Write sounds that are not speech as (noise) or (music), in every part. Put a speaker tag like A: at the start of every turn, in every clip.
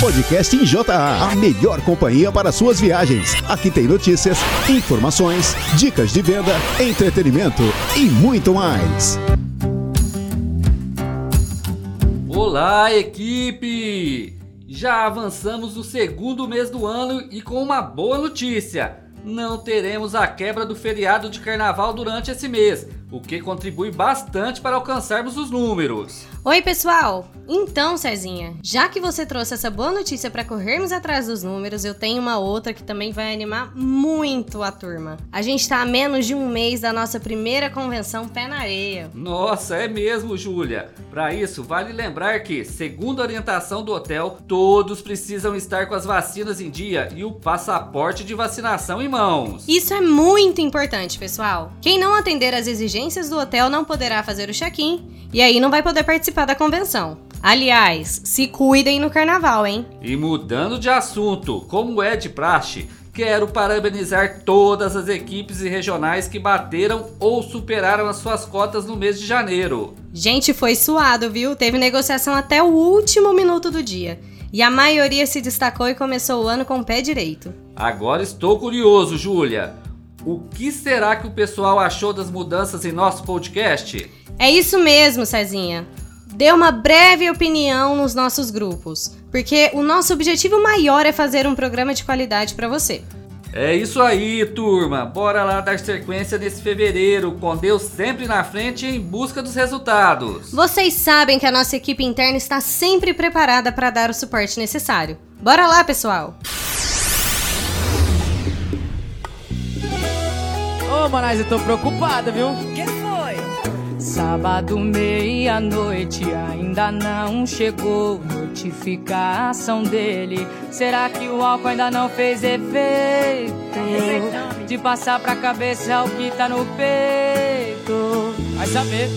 A: Podcast em JA, a melhor companhia para suas viagens. Aqui tem notícias, informações, dicas de venda, entretenimento e muito mais.
B: Olá, equipe! Já avançamos no segundo mês do ano e com uma boa notícia: não teremos a quebra do feriado de carnaval durante esse mês o que contribui bastante para alcançarmos os números.
C: Oi, pessoal! Então, Cezinha, já que você trouxe essa boa notícia para corrermos atrás dos números, eu tenho uma outra que também vai animar muito a turma. A gente está a menos de um mês da nossa primeira convenção Pé na Areia.
B: Nossa, é mesmo, Júlia. Para isso, vale lembrar que, segundo a orientação do hotel, todos precisam estar com as vacinas em dia e o passaporte de vacinação em mãos.
C: Isso é muito importante, pessoal. Quem não atender às exigências exigências do hotel não poderá fazer o check-in e aí não vai poder participar da convenção. Aliás, se cuidem no carnaval, hein?
B: E mudando de assunto, como é de praxe, quero parabenizar todas as equipes e regionais que bateram ou superaram as suas cotas no mês de janeiro.
C: Gente, foi suado, viu? Teve negociação até o último minuto do dia. E a maioria se destacou e começou o ano com o pé direito.
B: Agora estou curioso, Júlia. O que será que o pessoal achou das mudanças em nosso podcast?
C: É isso mesmo, Cezinha. Dê uma breve opinião nos nossos grupos, porque o nosso objetivo maior é fazer um programa de qualidade para você.
B: É isso aí, turma. Bora lá dar sequência nesse fevereiro, com Deus sempre na frente em busca dos resultados.
C: Vocês sabem que a nossa equipe interna está sempre preparada para dar o suporte necessário. Bora lá, pessoal!
D: Ô, Manais, eu tô preocupada, viu?
E: Que foi?
D: Sábado, meia-noite, ainda não chegou notificação dele. Será que o álcool ainda não fez efeito? De passar pra cabeça o que tá no peito. Vai saber.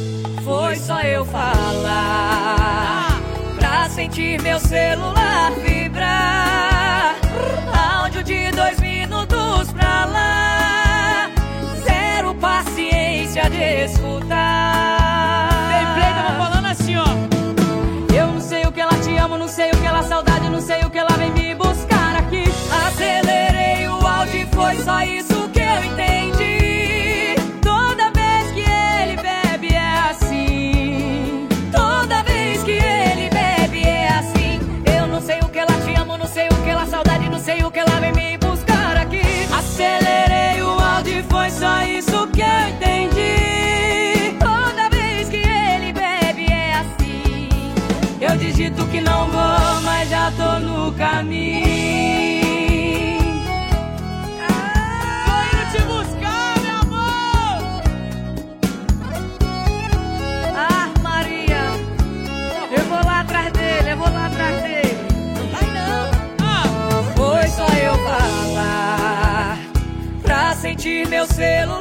E: Foi só eu falar pra sentir meu celular vibrar. Áudio de dois minutos pra lá paciência de escutar.
D: Tem tava falando assim, ó.
E: Eu não sei o que ela te amo, não sei o que ela saudade, não sei o que ela vem me buscar aqui. Acelerei o áudio, foi só isso no caminho.
D: Tô indo te buscar, meu amor.
E: Ah, Maria, eu vou lá atrás dele, eu vou lá atrás dele. Ai não. Ah. Foi só eu falar pra sentir meu celular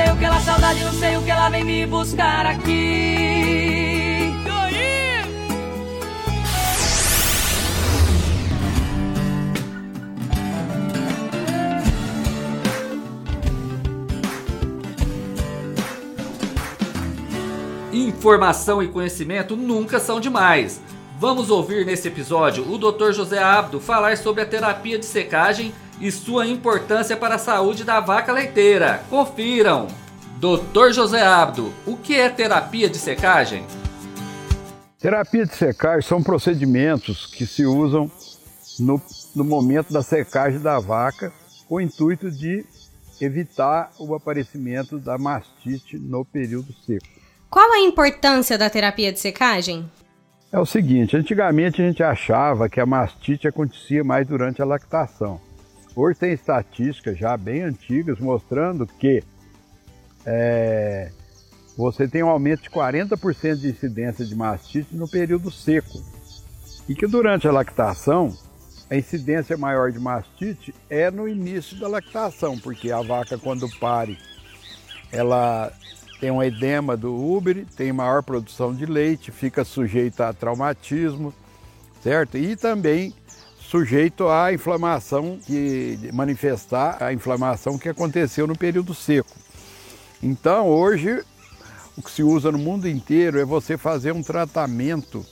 E: sei o que ela saudade, não sei o que ela vem me buscar aqui.
B: Informação e conhecimento nunca são demais. Vamos ouvir nesse episódio o Dr. José Abdo falar sobre a terapia de secagem e sua importância para a saúde da vaca leiteira. Confiram! Dr. José Abdo, o que é terapia de secagem?
F: Terapia de secagem são procedimentos que se usam no, no momento da secagem da vaca, com o intuito de evitar o aparecimento da mastite no período seco.
C: Qual a importância da terapia de secagem?
F: É o seguinte, antigamente a gente achava que a mastite acontecia mais durante a lactação. Hoje tem estatísticas já bem antigas mostrando que é, você tem um aumento de 40% de incidência de mastite no período seco. E que durante a lactação, a incidência maior de mastite é no início da lactação, porque a vaca quando pare, ela tem um edema do úbere, tem maior produção de leite, fica sujeita a traumatismo, certo? E também sujeito à inflamação que manifestar a inflamação que aconteceu no período seco. Então, hoje o que se usa no mundo inteiro é você fazer um tratamento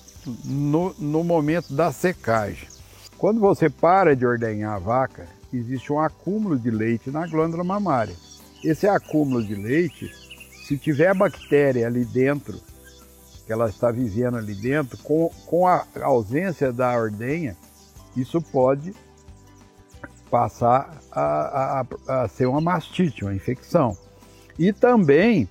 F: no, no momento da secagem. Quando você para de ordenhar a vaca, existe um acúmulo de leite na glândula mamária. Esse acúmulo de leite se tiver bactéria ali dentro, que ela está vivendo ali dentro, com, com a ausência da ordenha, isso pode passar a, a, a ser uma mastite, uma infecção. E também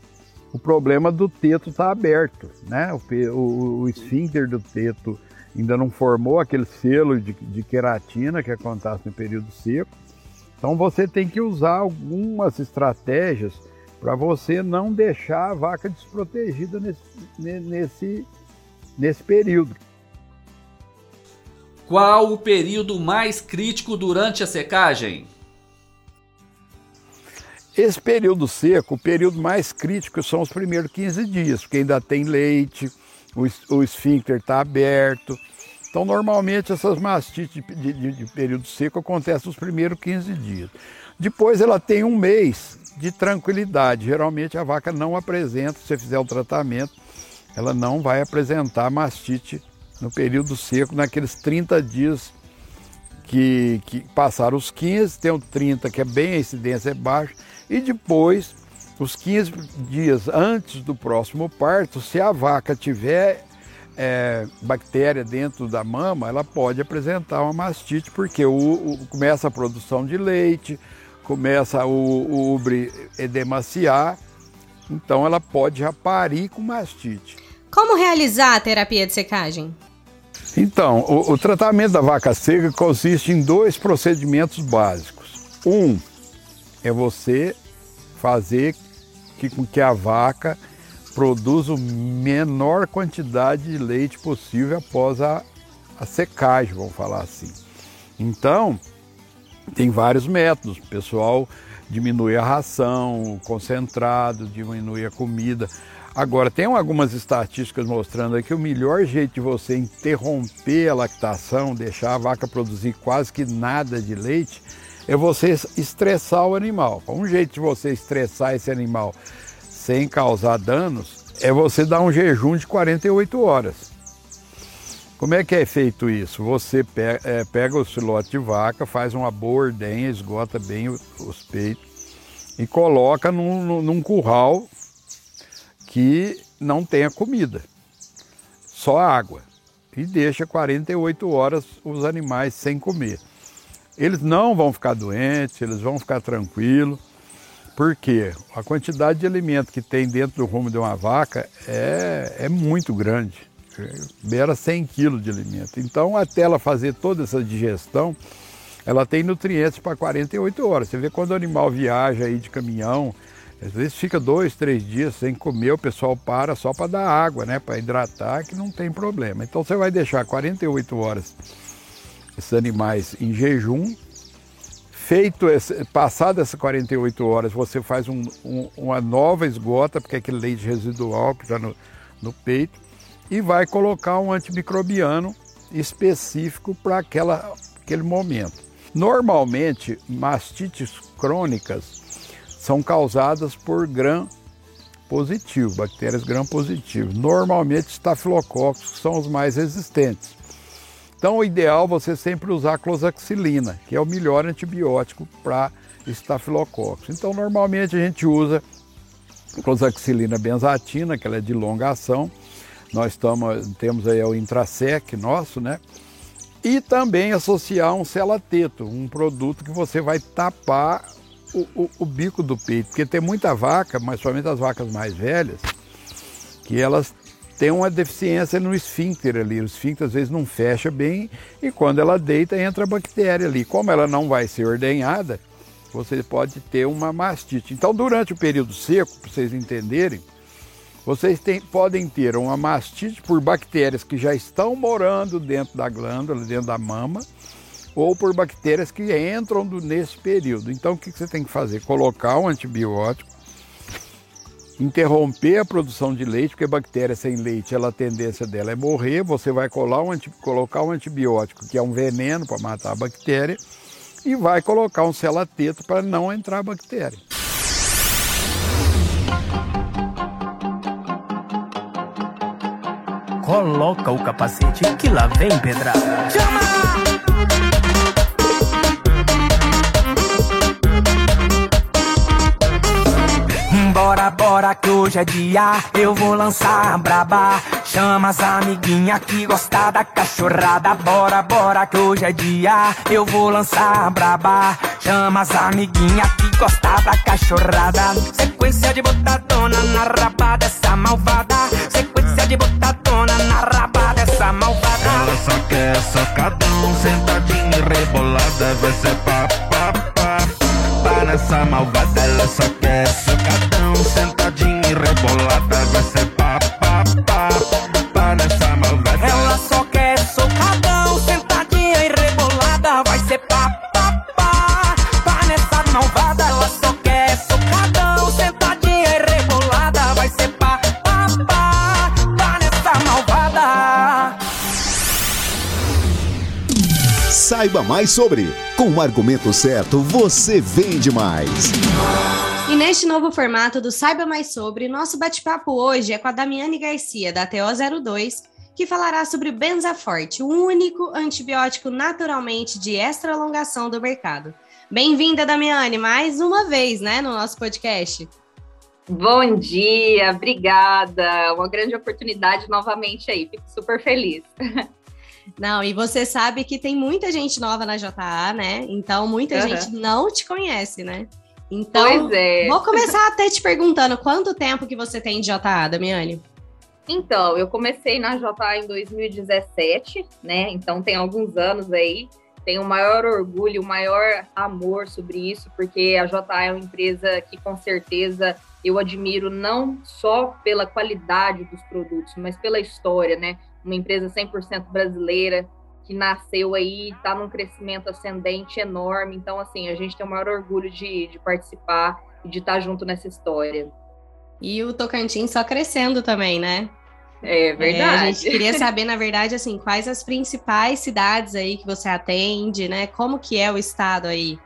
F: o problema do teto está aberto, né? O, o, o esfíncter do teto ainda não formou aquele selo de, de queratina que acontece no período seco. Então você tem que usar algumas estratégias para você não deixar a vaca desprotegida nesse, nesse, nesse período.
B: Qual o período mais crítico durante a secagem?
F: Esse período seco, o período mais crítico são os primeiros 15 dias, porque ainda tem leite, o, o esfíncter está aberto. Então, normalmente, essas mastites de, de, de período seco acontecem nos primeiros 15 dias. Depois, ela tem um mês de tranquilidade. Geralmente a vaca não apresenta, se você fizer o tratamento, ela não vai apresentar mastite no período seco, naqueles 30 dias que, que passaram os 15, tem o 30 que é bem a incidência é baixa, e depois, os 15 dias antes do próximo parto, se a vaca tiver é, bactéria dentro da mama, ela pode apresentar uma mastite, porque o, o começa a produção de leite, começa o, o ubre edemaciar, então ela pode já parir com mastite.
C: Como realizar a terapia de secagem?
F: Então, o, o tratamento da vaca seca consiste em dois procedimentos básicos. Um é você fazer que, com que a vaca produza a menor quantidade de leite possível após a, a secagem, vamos falar assim. Então, tem vários métodos. O pessoal diminui a ração, o concentrado, diminui a comida. Agora, tem algumas estatísticas mostrando que o melhor jeito de você interromper a lactação, deixar a vaca produzir quase que nada de leite, é você estressar o animal. Um jeito de você estressar esse animal sem causar danos é você dar um jejum de 48 horas. Como é que é feito isso? Você pega, é, pega de vaca, faz uma boa ordenha, esgota bem os peitos e coloca num, num curral que não tenha comida, só água. E deixa 48 horas os animais sem comer. Eles não vão ficar doentes, eles vão ficar tranquilos, porque a quantidade de alimento que tem dentro do rumo de uma vaca é, é muito grande beira 100 quilos de alimento. Então, até ela fazer toda essa digestão, ela tem nutrientes para 48 horas. Você vê quando o animal viaja aí de caminhão, às vezes fica dois, três dias sem comer, o pessoal para só para dar água, né? Para hidratar, que não tem problema. Então você vai deixar 48 horas esses animais em jejum. Feito esse, passado essas 48 horas, você faz um, um, uma nova esgota, porque é aquele leite residual que está no, no peito e vai colocar um antimicrobiano específico para aquele momento. Normalmente, mastites crônicas são causadas por gram positivo, bactérias gram positivo. Normalmente, estafilococcus são os mais resistentes. Então, o ideal é você sempre usar clozaxilina, que é o melhor antibiótico para estafilococcus. Então, normalmente a gente usa clozaxilina benzatina, que ela é de longa ação, nós tamo, temos aí o Intrasec nosso, né? E também associar um selateto, um produto que você vai tapar o, o, o, bico do peito, porque tem muita vaca, mas somente as vacas mais velhas, que elas têm uma deficiência no esfíncter ali. O esfíncter às vezes não fecha bem e quando ela deita entra a bactéria ali. Como ela não vai ser ordenhada, você pode ter uma mastite. Então, durante o período seco, para vocês entenderem, vocês tem, podem ter uma mastite por bactérias que já estão morando dentro da glândula, dentro da mama, ou por bactérias que entram do, nesse período. Então, o que, que você tem que fazer? Colocar um antibiótico, interromper a produção de leite, porque bactéria sem leite, ela, a tendência dela é morrer. Você vai colar um, colocar um antibiótico, que é um veneno para matar a bactéria, e vai colocar um selateto para não entrar a bactéria.
G: Coloca o capacete que lá vem pedrada. Chama! Hoje é dia, eu vou lançar braba. Chama as amiguinha que gosta da cachorrada. Bora, bora que hoje é dia, eu vou lançar braba. Chama as amiguinha que gosta da cachorrada. Sequência de botadona na raba dessa malvada. Sequência de botadona na raba dessa malvada.
H: Ela só quer socadão, sentadinha rebolada. Vai ser pá, pá, pá. Pá nessa malvada, ela só quer socadão, sentadinha e rebolada. Vai ser pá, pá, pá. Pá nessa malvada.
G: Ela só quer socadão, sentadinha e rebolada. Vai ser pá, pá, pá. Pá nessa malvada. Ela só quer socadão, sentadinha e rebolada. Vai ser pá, pá, pá. Pá nessa malvada.
A: Saiba mais sobre. Com o argumento certo, você vende mais.
C: Neste novo formato do Saiba Mais Sobre, nosso bate-papo hoje é com a Damiane Garcia, da TO02, que falará sobre o Benzaforte, o único antibiótico naturalmente de extra alongação do mercado. Bem-vinda, Damiane, mais uma vez, né, no nosso podcast.
I: Bom dia, obrigada. Uma grande oportunidade novamente aí, fico super feliz.
C: Não, e você sabe que tem muita gente nova na JA, né? Então, muita
I: Uhum.
C: gente não te conhece, né? Então,
I: é.
C: vou começar (laughs) até te perguntando quanto tempo que você tem de JA, Damiane?
I: Então, eu comecei na JA em 2017, né? Então tem alguns anos aí. Tenho o maior orgulho, o maior amor sobre isso, porque a JA é uma empresa que com certeza eu admiro não só pela qualidade dos produtos, mas pela história, né? Uma empresa 100% brasileira que nasceu aí, está num crescimento ascendente enorme. Então, assim, a gente tem o maior orgulho de, de participar e de estar junto nessa história.
C: E o Tocantins só crescendo também, né?
I: É
C: É,
I: verdade.
C: a gente queria saber, na verdade, assim, quais as principais cidades aí que você atende, né? Como que é o estado aí?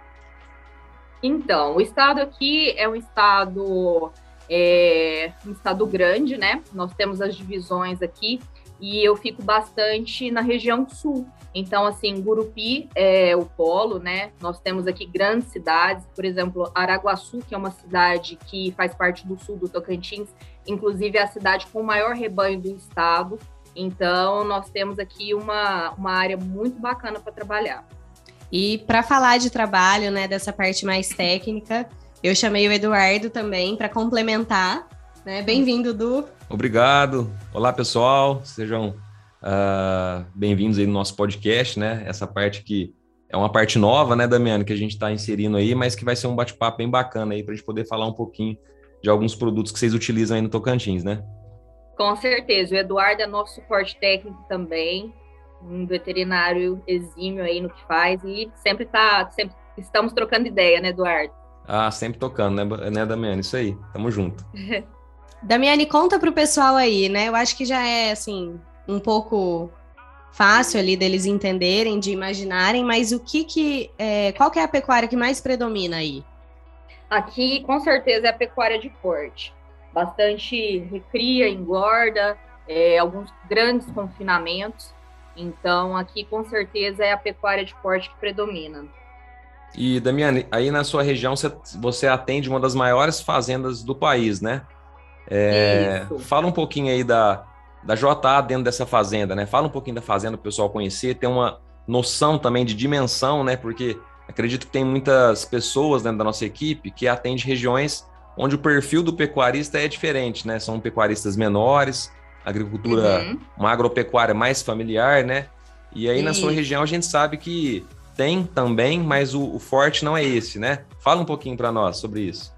I: Então, o estado aqui é um estado é, um estado grande, né? Nós temos as divisões aqui e eu fico bastante na região sul. Então, assim, Gurupi é o polo, né? Nós temos aqui grandes cidades, por exemplo, Araguaçu, que é uma cidade que faz parte do sul do Tocantins, inclusive é a cidade com o maior rebanho do estado. Então, nós temos aqui uma, uma área muito bacana para trabalhar.
C: E para falar de trabalho, né, dessa parte mais técnica, eu chamei o Eduardo também para complementar, né? Bem-vindo, Du.
J: Obrigado. Olá, pessoal. Sejam ah, bem-vindos aí no nosso podcast, né? Essa parte que é uma parte nova, né, Damiano, que a gente está inserindo aí, mas que vai ser um bate-papo bem bacana aí para a gente poder falar um pouquinho de alguns produtos que vocês utilizam aí no Tocantins, né?
I: Com certeza, o Eduardo é nosso suporte técnico também, um veterinário exímio aí no que faz e sempre tá, sempre estamos trocando ideia, né, Eduardo?
J: Ah, sempre tocando, né, né Damiano? Isso aí. Tamo junto. (laughs)
C: Damiane, conta pro pessoal aí, né? Eu acho que já é, assim, um pouco fácil ali deles entenderem, de imaginarem, mas o que que, é, qual que é a pecuária que mais predomina aí?
I: Aqui, com certeza, é a pecuária de corte. Bastante recria, engorda, é, alguns grandes confinamentos. Então, aqui, com certeza, é a pecuária de corte que predomina.
J: E, Damiane, aí na sua região você, você atende uma das maiores fazendas do país, né? É, fala um pouquinho aí da, da JA dentro dessa fazenda, né? Fala um pouquinho da fazenda para o pessoal conhecer. Tem uma, noção também de dimensão, né? Porque acredito que tem muitas pessoas dentro da nossa equipe que atende regiões onde o perfil do pecuarista é diferente, né? São pecuaristas menores, agricultura, uhum. uma agropecuária mais familiar, né? E aí na sua região a gente sabe que tem também, mas o, o forte não é esse, né? Fala um pouquinho para nós sobre isso.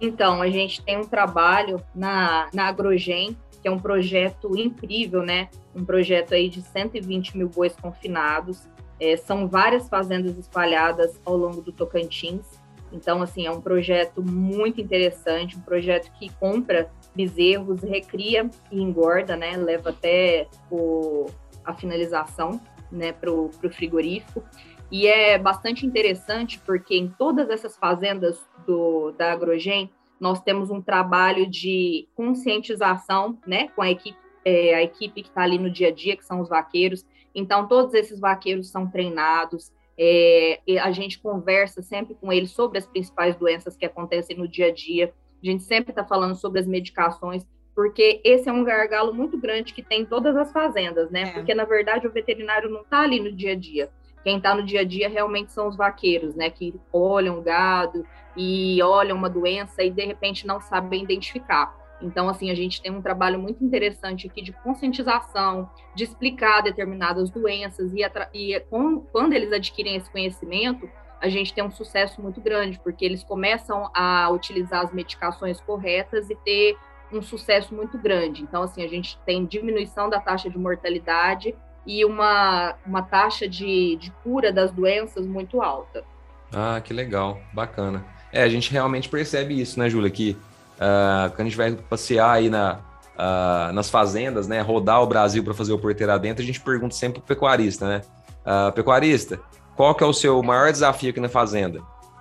I: Então, a gente tem um trabalho na, na Agrogen, que é um projeto incrível, né? Um projeto aí de 120 mil bois confinados. É, são várias fazendas espalhadas ao longo do Tocantins. Então, assim, é um projeto muito interessante, um projeto que compra bezerros, recria e engorda, né? Leva até o, a finalização, né, para o frigorífico. E é bastante interessante porque em todas essas fazendas do, da Agrogen, nós temos um trabalho de conscientização, né, com a equipe, é, a equipe que está ali no dia a dia, que são os vaqueiros. Então, todos esses vaqueiros são treinados, é, a gente conversa sempre com eles sobre as principais doenças que acontecem no dia a dia. A gente sempre está falando sobre as medicações, porque esse é um gargalo muito grande que tem em todas as fazendas, né? É. Porque, na verdade, o veterinário não está ali no dia a dia. Quem está no dia a dia realmente são os vaqueiros, né? Que olham o gado e olham uma doença e de repente não sabem identificar. Então, assim, a gente tem um trabalho muito interessante aqui de conscientização, de explicar determinadas doenças e, e com, quando eles adquirem esse conhecimento, a gente tem um sucesso muito grande, porque eles começam a utilizar as medicações corretas e ter um sucesso muito grande. Então, assim, a gente tem diminuição da taxa de mortalidade e uma, uma taxa de, de cura das doenças muito alta.
J: Ah, que legal, bacana. É, a gente realmente percebe isso, né, Júlia? Que uh, quando a gente vai passear aí na, uh, nas fazendas, né, rodar o Brasil para fazer o porteiro dentro, a gente pergunta sempre pro pecuarista, né? Uh, pecuarista, qual que é o seu maior desafio aqui na fazenda?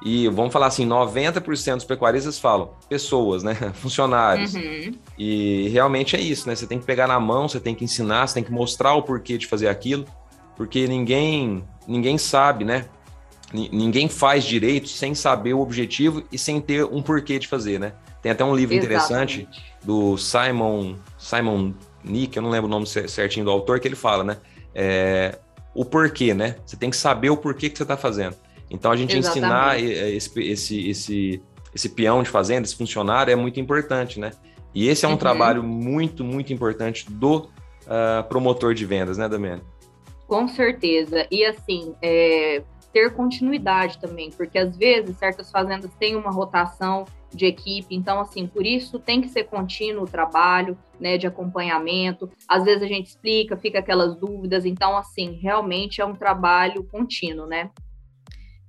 J: E vamos falar assim, 90% dos pecuaristas falam pessoas, né? (laughs) Funcionários. Uhum. E realmente é isso, né? Você tem que pegar na mão, você tem que ensinar, você tem que mostrar o porquê de fazer aquilo, porque ninguém ninguém sabe, né? ninguém faz direito sem saber o objetivo e sem ter um porquê de fazer, né? Tem até um livro Exatamente. interessante do Simon Simon Nick, eu não lembro o nome certinho do autor, que ele fala, né? É, o porquê, né? Você tem que saber o porquê que você está fazendo. Então a gente Exatamente. ensinar esse, esse, esse, esse peão de fazenda, esse funcionário, é muito importante, né? E esse é um uhum. trabalho muito, muito importante do uh, promotor de vendas, né, Damiane?
I: Com certeza. E assim, é, ter continuidade também, porque às vezes certas fazendas têm uma rotação de equipe, então assim, por isso tem que ser contínuo o trabalho, né, de acompanhamento. Às vezes a gente explica, fica aquelas dúvidas, então assim, realmente é um trabalho contínuo, né?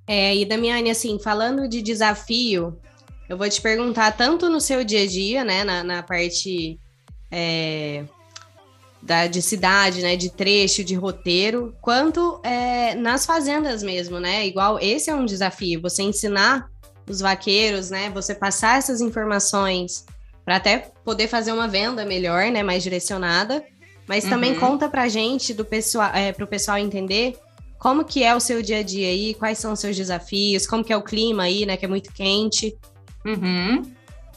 C: É, e Damiane, assim, falando de desafio, eu vou te perguntar tanto no seu dia a dia, né, na, na parte é, da, de cidade, né, de trecho, de roteiro, quanto é, nas fazendas mesmo, né? Igual esse é um desafio, você ensinar os vaqueiros, né, você passar essas informações para até poder fazer uma venda melhor, né, mais direcionada, mas uhum. também conta para gente do pessoal, é, para o pessoal entender como que é o seu dia a dia aí, quais são os seus desafios, como que é o clima aí, né, que é muito quente.
I: Uhum.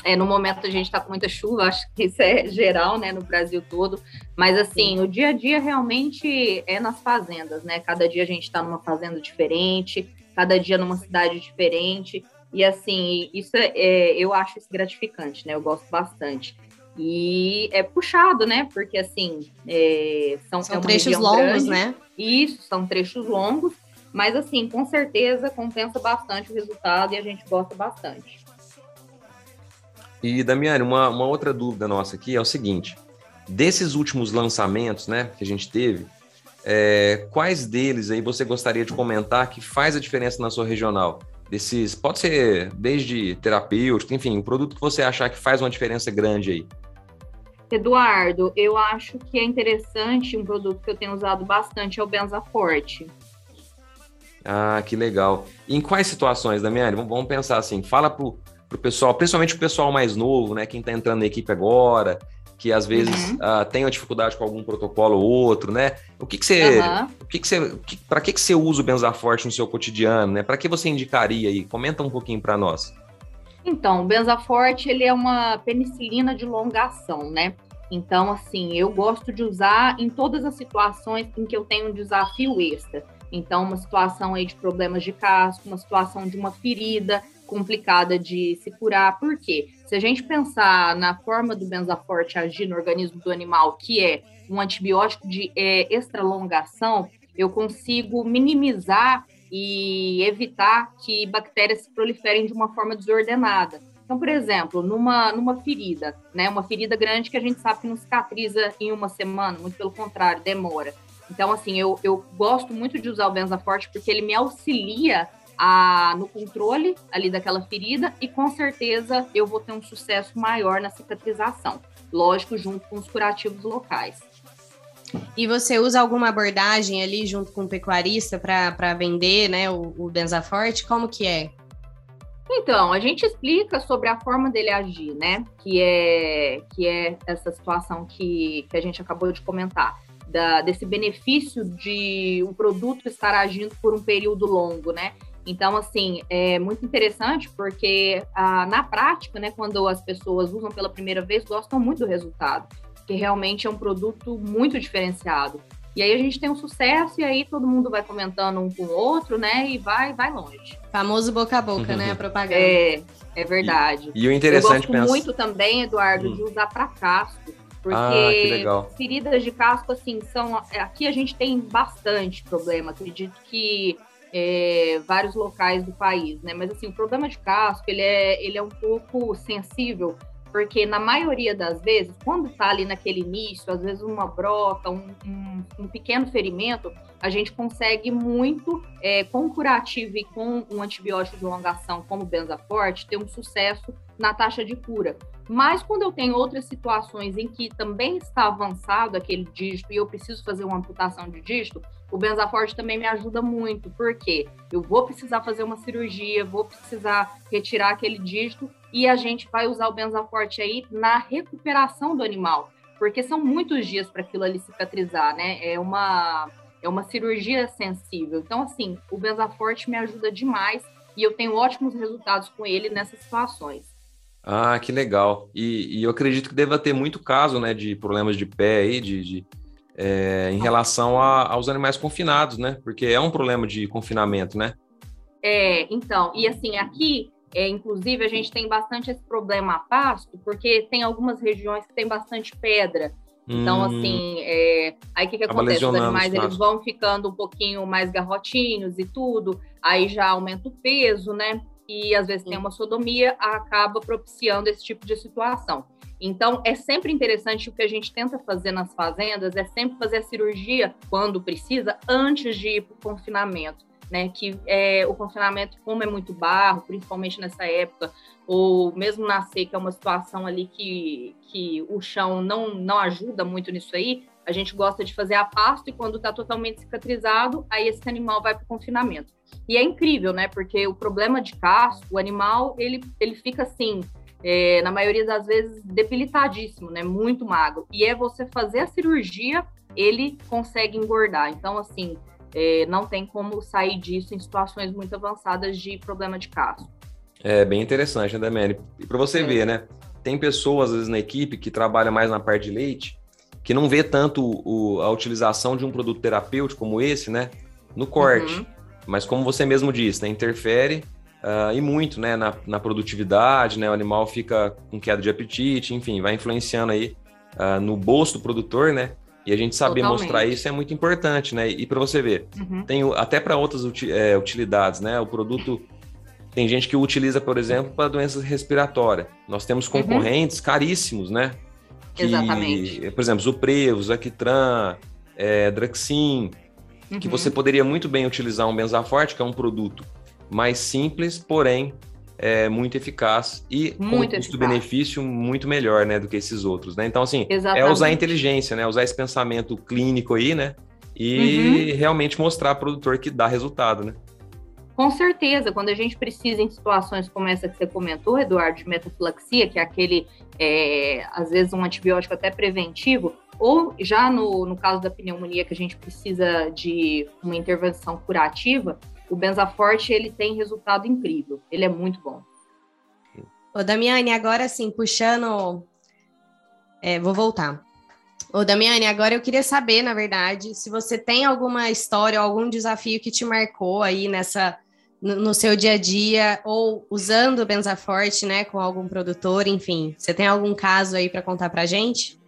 I: É, no momento a gente está com muita chuva, acho que isso é geral, né, no Brasil todo. Mas assim, Sim. o dia a dia realmente é nas fazendas, né? Cada dia a gente está numa fazenda diferente, cada dia numa cidade diferente. E assim, isso é, é, eu acho isso gratificante, né? Eu gosto bastante. E é puxado, né? Porque assim, é, são,
C: são é trechos longos, grande. né?
I: Isso, são trechos longos, mas assim, com certeza compensa bastante o resultado e a gente gosta bastante.
J: E, Damiane, uma, uma outra dúvida nossa aqui é o seguinte: desses últimos lançamentos né, que a gente teve, é, quais deles aí você gostaria de comentar que faz a diferença na sua regional? Desses, pode ser desde terapêutico, enfim, o produto que você achar que faz uma diferença grande aí.
I: Eduardo, eu acho que é interessante um produto que eu tenho usado bastante é o Benzaforte.
J: Ah, que legal. E em quais situações, Damiane? Vamos pensar assim, fala pro, pro pessoal, principalmente o pessoal mais novo, né? Quem está entrando na equipe agora, que às vezes uhum. uh, tem uma dificuldade com algum protocolo ou outro, né? O que, que você. Uhum. O que, que você. Para que, que você usa o Benzaforte no seu cotidiano, né? Para que você indicaria aí? Comenta um pouquinho para nós.
I: Então, o Benzaforte, ele é uma penicilina de longa ação, né? Então, assim, eu gosto de usar em todas as situações em que eu tenho um desafio extra. Então, uma situação aí de problemas de casco, uma situação de uma ferida complicada de se curar. Por quê? Se a gente pensar na forma do benzaforte agir no organismo do animal, que é um antibiótico de é, extralongação, eu consigo minimizar e evitar que bactérias se proliferem de uma forma desordenada. Então, por exemplo, numa, numa ferida, né, uma ferida grande que a gente sabe que não cicatriza em uma semana, muito pelo contrário, demora. Então, assim, eu, eu gosto muito de usar o Benzaforte porque ele me auxilia a, no controle ali daquela ferida e com certeza eu vou ter um sucesso maior na cicatrização. Lógico, junto com os curativos locais.
C: E você usa alguma abordagem ali junto com o pecuarista para vender né, o, o Benzaforte? Como que é?
I: Então, a gente explica sobre a forma dele agir, né? Que é, que é essa situação que, que a gente acabou de comentar. Da, desse benefício de um produto estar agindo por um período longo, né? Então, assim, é muito interessante porque ah, na prática, né, quando as pessoas usam pela primeira vez, gostam muito do resultado que realmente é um produto muito diferenciado. E aí a gente tem um sucesso e aí todo mundo vai comentando um com o outro, né? E vai, vai longe.
C: Famoso boca a boca, né? A propaganda.
I: É, é verdade.
J: E, e o interessante
I: Eu gosto muito também, Eduardo, hum. de usar para casco. Porque ah, feridas de casco, assim, são. Aqui a gente tem bastante problema. Acredito que é, vários locais do país, né? Mas assim, o problema de casco ele é, ele é um pouco sensível porque na maioria das vezes, quando está ali naquele início, às vezes uma broca, um, um, um pequeno ferimento, a gente consegue muito, é, com curativo e com um antibiótico de longação como o benzaforte, ter um sucesso na taxa de cura. Mas quando eu tenho outras situações em que também está avançado aquele dígito e eu preciso fazer uma amputação de dígito, o benzaforte também me ajuda muito, porque eu vou precisar fazer uma cirurgia, vou precisar retirar aquele dígito e a gente vai usar o benzaforte aí na recuperação do animal, porque são muitos dias para aquilo ali cicatrizar, né? É uma é uma cirurgia sensível. Então assim, o benzaforte me ajuda demais e eu tenho ótimos resultados com ele nessas situações.
J: Ah, que legal. E, e eu acredito que deva ter muito caso, né, de problemas de pé aí, de, de é, em relação a, aos animais confinados, né? Porque é um problema de confinamento, né?
I: É, então, e assim, aqui é, inclusive, a gente tem bastante esse problema a pasto, porque tem algumas regiões que tem bastante pedra. Então, hum, assim, é, aí o que, que acontece? Os animais eles vão ficando um pouquinho mais garrotinhos e tudo, aí já aumenta o peso, né? E às vezes tem uma sodomia, acaba propiciando esse tipo de situação. Então, é sempre interessante o que a gente tenta fazer nas fazendas, é sempre fazer a cirurgia, quando precisa, antes de ir para o confinamento né? Que é, o confinamento, como é muito barro, principalmente nessa época, ou mesmo na seca, é uma situação ali que, que o chão não, não ajuda muito nisso aí, a gente gosta de fazer a pasto e quando está totalmente cicatrizado, aí esse animal vai para o confinamento. E é incrível, né? Porque o problema de casco, o animal, ele, ele fica assim, é, na maioria das vezes, debilitadíssimo, né? Muito magro. E é você fazer a cirurgia, ele consegue engordar. Então, assim, é, não tem como sair disso em situações muito avançadas de problema de casco.
J: É bem interessante, né, Damiane? E para você é. ver, né? Tem pessoas, às vezes, na equipe que trabalham mais na parte de leite, que não vê tanto o, a utilização de um produto terapêutico como esse, né? No corte. Uhum. Mas como você mesmo disse, né? Interfere uh, e muito, né? Na, na, produtividade, né? O animal fica com queda de apetite, enfim, vai influenciando aí uh, no bolso do produtor, né? E a gente saber Totalmente. mostrar isso é muito importante, né? E para você ver, uhum. tem até para outras é, utilidades, né? O produto tem gente que utiliza, por exemplo, para doenças respiratórias. Nós temos uhum. concorrentes uhum. caríssimos, né?
I: Que, Exatamente.
J: Por exemplo, Zuprevo, Zaquitran, é, Draxin, uhum. que você poderia muito bem utilizar um benzaforte, que é um produto mais simples, porém é muito eficaz e muito com custo-benefício muito melhor, né, do que esses outros, né? Então, assim, Exatamente. é usar a inteligência, né? Usar esse pensamento clínico aí, né? E uhum. realmente mostrar ao produtor que dá resultado, né?
I: Com certeza, quando a gente precisa em situações como essa que você comentou, Eduardo, de metafilaxia, que é aquele, é, às vezes, um antibiótico até preventivo, ou já no, no caso da pneumonia, que a gente precisa de uma intervenção curativa, o Benzaforte ele tem resultado incrível. Ele é muito bom.
C: Ô, Damiane, agora sim, puxando. É, vou voltar. Ô, Damiane, agora eu queria saber, na verdade, se você tem alguma história, algum desafio que te marcou aí nessa no, seu dia a dia ou usando o Benzaforte, né, com algum produtor, enfim. Você tem algum caso aí para contar pra gente?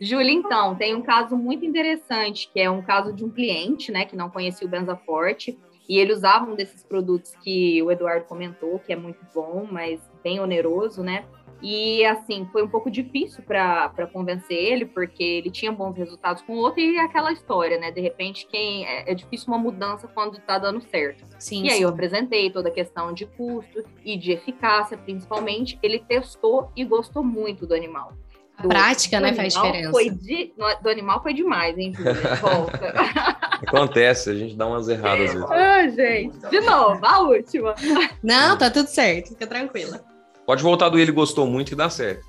I: Júlia, então, tem um caso muito interessante, que é um caso de um cliente, né, que não conhecia o Benzaforte, e ele usava um desses produtos que o Eduardo comentou, que é muito bom, mas bem oneroso, né? E assim, foi um pouco difícil para convencer ele, porque ele tinha bons resultados com o outro, e aquela história, né? De repente, quem é, é difícil uma mudança quando está dando certo.
C: Sim,
I: e aí
C: sim.
I: eu apresentei toda a questão de custo e de eficácia, principalmente. Ele testou e gostou muito do animal.
C: A prática,
I: do
C: né, faz
I: animal
C: diferença.
I: Foi de, no- do animal foi demais, hein? Volta. (laughs)
J: Acontece, a gente dá umas erradas às vezes.
I: ah, gente. De novo, a última.
C: Não, tá tudo certo, fica tranquila.
J: Pode voltar do ele gostou muito que dá certo.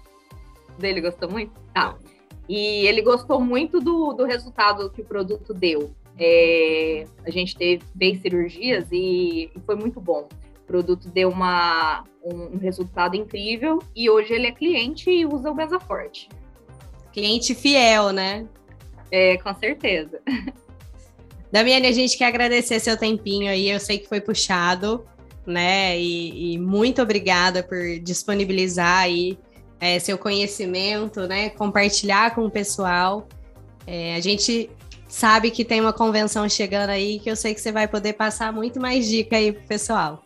I: Dele gostou muito? Tá. E ele gostou muito do, do resultado que o produto deu. É, a gente teve fez cirurgias e, e foi muito bom. O produto deu uma, um, um resultado incrível e hoje ele é cliente e usa o Bezaforte.
C: Cliente fiel, né?
I: É, com certeza. (laughs)
C: Damiane, a gente quer agradecer seu tempinho aí. Eu sei que foi puxado, né? E, e muito obrigada por disponibilizar aí é, seu conhecimento, né? Compartilhar com o pessoal. É, a gente sabe que tem uma convenção chegando aí que eu sei que você vai poder passar muito mais dica aí pro pessoal.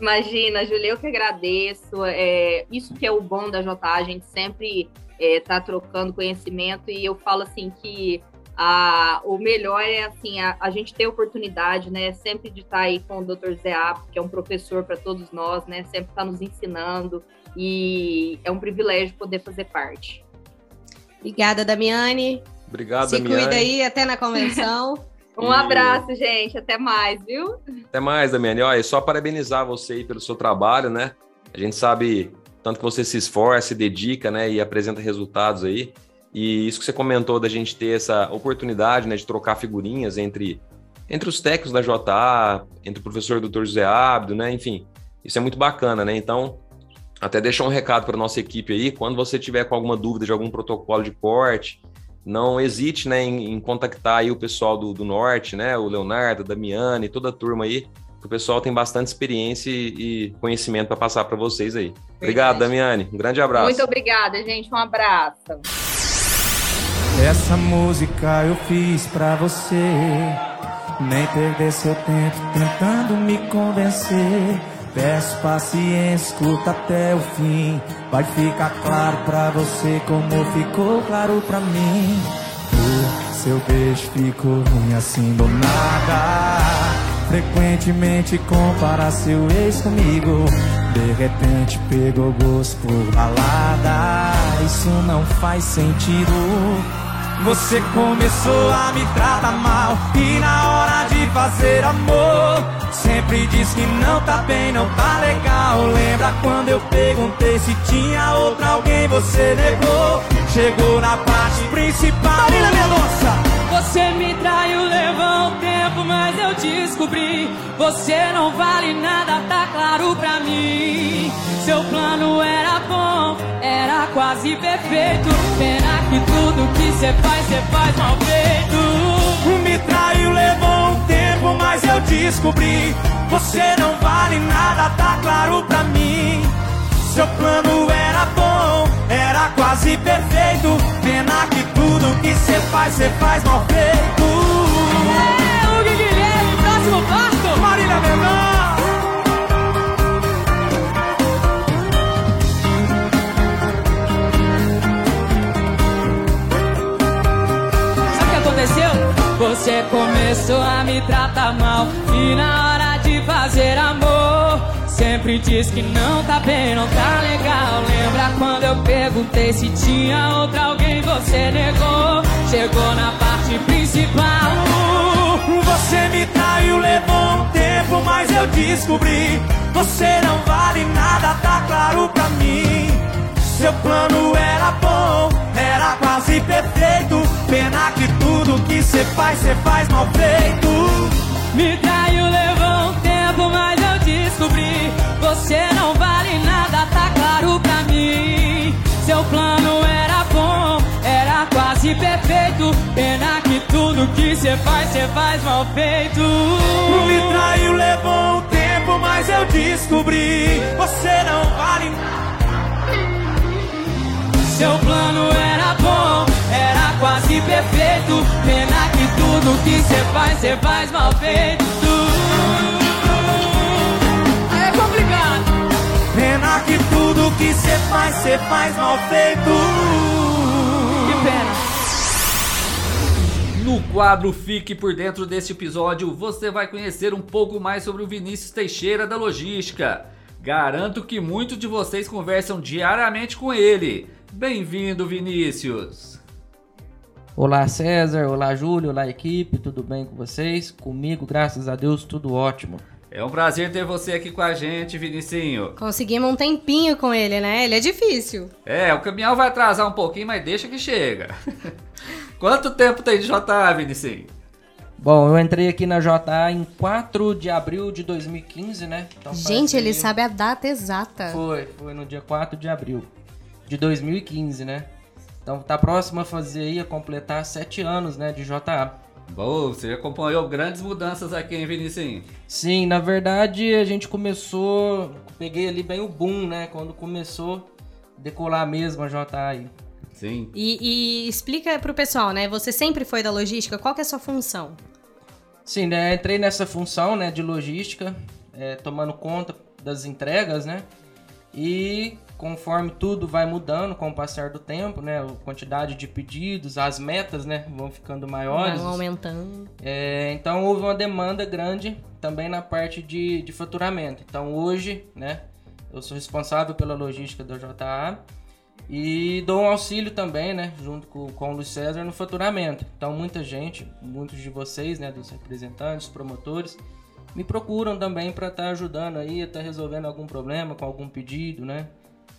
I: Imagina, Julia, eu que agradeço. É, isso que é o bom da JA, a gente sempre está trocando conhecimento e eu falo assim que a, o melhor é assim a, a gente ter oportunidade, né? Sempre de estar aí com o Dr. Zé Apo, que é um professor para todos nós, né? Sempre está nos ensinando e é um privilégio poder fazer parte.
C: Obrigada, Damiane.
J: Obrigado,
C: Se
J: Damiane.
C: cuida aí, até na convenção. (laughs)
I: Um
J: E-
I: abraço, gente. Até mais, viu?
J: Até mais, Damiane. Olha, só parabenizar você aí pelo seu trabalho, né? A gente sabe tanto que você se esforça, se dedica, né? E apresenta resultados aí. E isso que você comentou da gente ter essa oportunidade, né? De trocar figurinhas entre, entre os técnicos da JA, entre o professor Dr. José Ábido, né? Enfim, isso é muito bacana, né? Então, até deixar um recado para nossa equipe aí, quando você tiver com alguma dúvida de algum protocolo de corte, não hesite né, em, em contactar aí o pessoal do, do Norte, né? O Leonardo, a Damiane, toda a turma aí, que o pessoal tem bastante experiência e, e conhecimento para passar para vocês aí. Obrigado, Damiane. Um grande abraço.
I: Muito obrigada, gente. Um abraço.
G: Essa música eu fiz pra você. Nem perder seu tempo tentando me convencer. Peço paciência, escuta até o fim. Vai ficar claro pra você como ficou claro pra mim. O seu beijo ficou ruim assim do nada. Frequentemente compara seu ex comigo. De repente pegou gosto por balada. Isso não faz sentido. Você começou a me tratar mal E na hora de fazer amor Sempre diz que não tá bem, não tá legal. Lembra quando eu perguntei se tinha outra alguém Você negou. Chegou na parte principal. Marina Mendonça
E: Você me traiu, levou um tempo, mas eu descobri. Você não vale nada, tá claro pra mim. Seu plano era bom, era quase perfeito. Pena que tudo que você faz, você faz mal feito.
G: Me traiu, levou um tempo, mas eu descobri. Você não vale nada, tá claro pra mim. Seu plano era era quase perfeito. Pena que tudo que você faz, você faz mal feito.
E: É, o Gui Guilherme, próximo passo.
G: Marília Mendonça.
E: Sabe o que aconteceu? Você começou a me tratar mal e na hora de fazer amor sempre diz que não tá bem, não tá legal. Lembra quando eu perguntei se tinha outra alguém? Você negou, chegou na parte principal.
G: Você me traiu, levou um tempo, mas eu descobri. Você não vale nada, tá claro pra mim. Seu plano era bom, era quase perfeito. Pena que tudo que você faz, você faz mal feito.
E: Me traiu, levou um tempo, mas eu descobri. Você não vale nada, tá claro pra mim. Seu plano era bom, era quase perfeito. cê faz, cê faz mal feito.
G: Me traiu, levou um tempo, mas eu descobri. Você não vale
E: Seu plano era bom, era quase perfeito. Pena que tudo que cê faz, cê faz mal feito.
G: Tudo que cê faz, cê faz mal feito.
E: Que pena.
B: No quadro Fique por Dentro deste episódio, você vai conhecer um pouco mais sobre o Vinícius Teixeira da Logística. Garanto que muitos de vocês conversam diariamente com ele. Bem-vindo, Vinícius!
K: Olá César, olá Júlio, olá equipe, tudo bem com vocês? Comigo, graças a Deus, tudo ótimo.
B: É um prazer ter você aqui com a gente, Vinicinho.
C: Conseguimos um tempinho com ele, né? Ele é difícil.
B: É, o caminhão vai atrasar um pouquinho, mas deixa que chega. (laughs) Quanto tempo tem de JA, Vinicinho?
K: Bom, eu entrei aqui na JA em 4 de abril de 2015, né? Então
C: Gente, ele sabe a data exata.
K: Foi, foi no dia 4 de abril de 2015, né? Então tá próximo a fazer aí, a completar 7 anos, né, de JA.
B: Bom, você acompanhou grandes mudanças aqui, hein, Vinicinho?
K: Sim, na verdade a gente começou, peguei ali bem o boom, né, quando começou a decolar mesmo a JA aí.
B: Sim.
C: E, e explica pro pessoal, né? Você sempre foi da logística, qual que é a sua função?
K: Sim, né, entrei nessa função, né, de logística, é, tomando conta das entregas, né, e conforme tudo vai mudando com o passar do tempo, né, a quantidade de pedidos, as metas, né, vão ficando maiores.
C: Vão aumentando.
K: É, então houve uma demanda grande também na parte de, de faturamento. Então hoje, né, eu sou responsável pela logística da JA e dou um auxílio também, né, junto com, com o Luiz César no faturamento. Então muita gente, muitos de vocês, né, dos representantes, promotores, me procuram também para estar ajudando aí, estar resolvendo algum problema com algum pedido, né.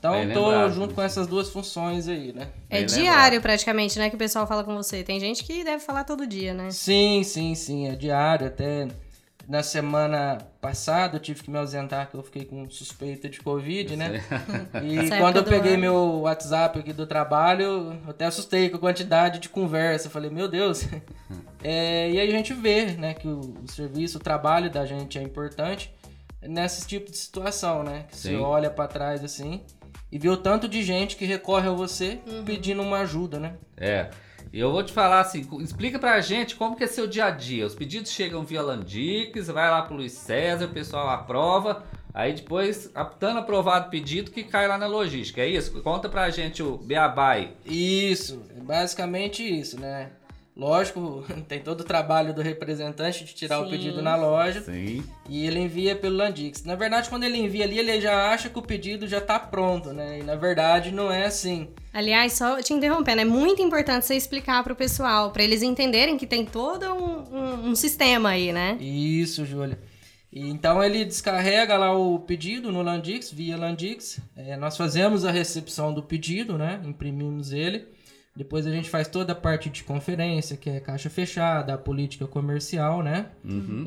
K: Então
B: Bem
K: tô
B: lembrado,
K: junto com essas duas funções aí, né.
C: É
B: Bem
C: diário praticamente, né? Que o pessoal fala com você. Tem gente que deve falar todo dia, né?
K: Sim, sim, sim, é diário. Até na semana passada eu tive que me ausentar, que eu fiquei com suspeita de Covid, né? (laughs) E
C: Essa
K: quando eu peguei
C: ano.
K: meu WhatsApp aqui do trabalho, eu até assustei com a quantidade de conversa. Eu falei, meu Deus. (laughs) É, e aí a gente vê, né, que o, o serviço, o trabalho da gente é importante nesse tipo de situação, né? Que você olha pra trás assim e vê o tanto de gente que recorre a você pedindo uma ajuda, né?
B: É. E eu vou te falar assim, explica pra gente como que é seu dia a dia. Os pedidos chegam via Landix, vai lá pro Luiz César, o pessoal aprova, aí depois, estando aprovado o pedido, que cai lá na logística, é isso? Conta pra gente o Beabai.
K: Isso, é basicamente isso, né? Lógico, (laughs) tem todo o trabalho do representante de tirar o
C: Sim.
K: pedido na loja
B: Sim.
K: e ele envia pelo Landix. Na verdade, quando ele envia ali, ele já acha que o pedido já tá pronto, né? E na verdade não é assim.
C: Aliás, só te interrompendo, é muito importante você explicar pro pessoal, pra eles entenderem que tem todo um, um- um sistema aí, né?
K: Isso, Júlia. E Então ele descarrega lá o pedido no Landix, via Landix. É, nós fazemos a recepção do pedido, né? Imprimimos ele. Depois a gente faz toda a parte de conferência, que é caixa fechada, a política comercial, né?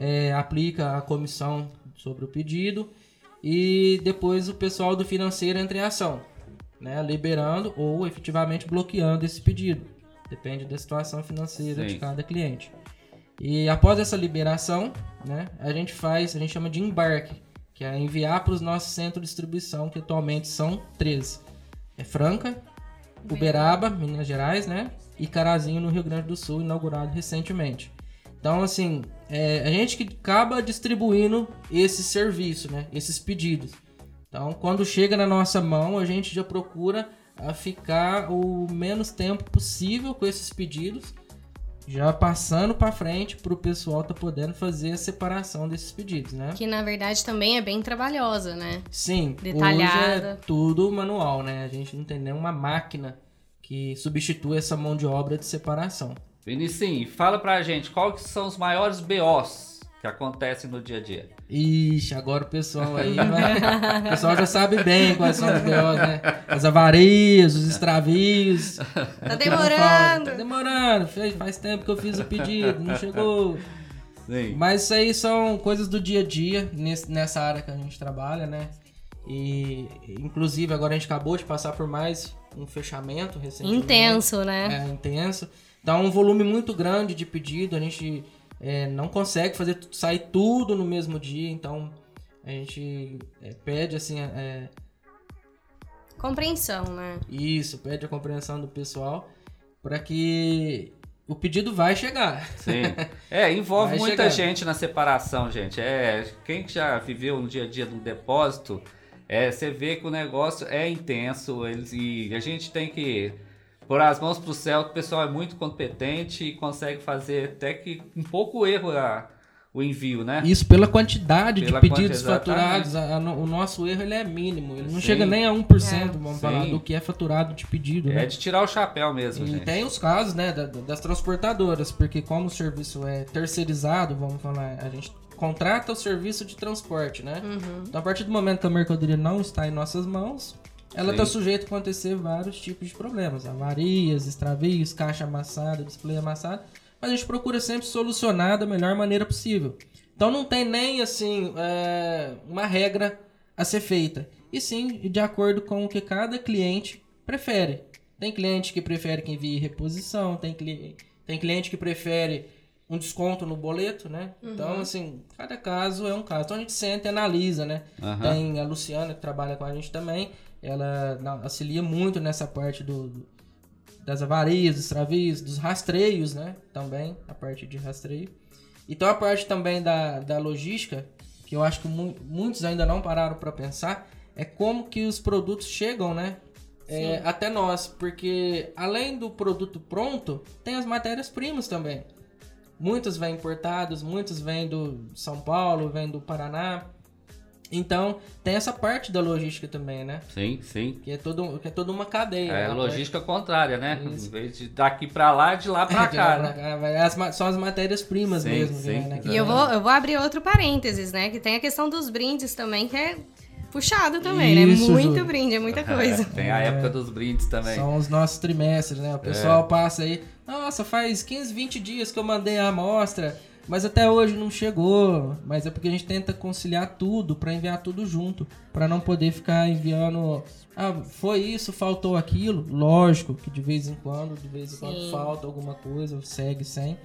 K: É, aplica a comissão sobre o pedido. E depois o pessoal do financeiro entra em ação, né? Liberando ou efetivamente bloqueando esse pedido. Depende da situação financeira de
B: Sim.
K: cada cliente. E após essa liberação, né, a gente faz, a gente chama de embarque, que é enviar para os nossos centros de distribuição, que atualmente são três. É Franca, Uberaba, Minas Gerais, né? E Carazinho, no Rio Grande do Sul, inaugurado recentemente. Então, assim, é a gente que acaba distribuindo esse serviço, né? Esses pedidos. Então, quando chega na nossa mão, a gente já procura a ficar o menos tempo possível com esses pedidos, já passando para frente para o pessoal tá podendo fazer a separação desses pedidos, né?
C: Que na verdade também é bem trabalhosa, né?
K: Sim,
C: Detalhada.
K: hoje é tudo manual, né? A gente não tem nenhuma máquina que substitua essa mão de obra de separação.
B: Vinicinho, fala pra gente quais que são os maiores BOs que acontecem no dia a dia.
K: Ixi, agora o pessoal aí (laughs) vai... O pessoal já sabe bem quais são os BOs, né? As avarias, os extravios. (laughs)
C: Tá demorando.
K: Tá demorando. Faz, tempo que eu fiz o pedido, não chegou.
B: Sim.
K: Mas isso aí são coisas do dia a dia nessa área que a gente trabalha, né? E inclusive agora a gente acabou de passar por mais um fechamento recentemente.
C: Intenso, né?
K: É, intenso. Então, um volume muito grande de pedido, a gente é, não consegue fazer sair tudo no mesmo dia, então a gente é, pede assim, é,
C: Compreensão, né?
K: isso, pede a compreensão do pessoal para que o pedido vai chegar.
B: Sim. (laughs) É, envolve
K: Vai
B: muita
K: chegando.
B: gente na separação, gente. É, quem que já viveu no dia a dia de um depósito, é, você vê que o negócio é intenso, eles, e a gente tem que pôr as mãos pro céu, que o pessoal é muito competente e consegue fazer até que um pouco erro a- o envio, né?
K: Isso pela quantidade
B: Pela
K: de pedidos
B: quanti-
K: faturados, a- a o nosso erro ele é mínimo, ele não
B: Sim.
K: chega nem a 1%, vamos
B: Sim.
K: falar, do que é faturado de pedido, né?
B: É de tirar o chapéu mesmo,
K: E
B: gente.
K: tem os casos, né, da- das transportadoras, porque como o serviço é terceirizado, vamos falar, a gente contrata o serviço de transporte, né?
C: Uhum.
K: Então, a partir do momento que a mercadoria não está em nossas mãos, ela está sujeita a acontecer vários tipos de problemas, avarias, extravios, caixa amassada, display amassado, mas a gente procura sempre solucionar da melhor maneira possível. Então, não tem nem, assim, é, uma regra a ser feita, e sim de acordo com o que cada cliente prefere. Tem cliente que prefere que envie reposição, tem, cli tem cliente que prefere um desconto no boleto, né? Então,
C: Uhum.
K: assim, cada caso é um caso. Então a gente senta e analisa, né?
B: Aham.
K: Tem a Luciana que trabalha com a gente também, ela auxilia muito nessa parte do, do- das avarias, dos extravios, dos rastreios, né? Também, a parte de rastreio. Então a parte também da, da logística, que eu acho que mu- muitos ainda não pararam para pensar, é como que os produtos chegam, né? é, até nós, porque além do produto pronto, tem as matérias-primas também. Muitos vêm importados, muitos vêm do São Paulo, vêm do Paraná. Então, tem essa parte da logística também, né?
B: Sim, sim.
K: Que é, todo, que é toda uma cadeia.
B: É a
K: Uma
B: logística contrária, né?
K: Isso.
B: Em vez de daqui pra lá, de lá pra (laughs)
K: De
B: cá,
K: lá
B: né?
K: pra cá, vai- as são as matérias-primas mesmo.
B: sim,
K: né,
C: E eu vou, eu vou abrir outro parênteses, né? Que tem a questão dos brindes também, que é puxado também,
K: Isso,
C: né? Muito
K: Ju.
C: brinde, é muita coisa.
B: Tem a época dos brindes também.
K: São os nossos trimestres, né? O pessoal
B: É.
K: passa aí, nossa, faz 15, 20 dias que eu mandei a amostra, mas até hoje não chegou. Mas é porque a gente tenta conciliar tudo para enviar tudo junto, para não poder ficar enviando, ah, foi isso, faltou aquilo. Lógico que de vez em quando, de vez em quando
C: Sim.
K: falta alguma coisa, segue sem.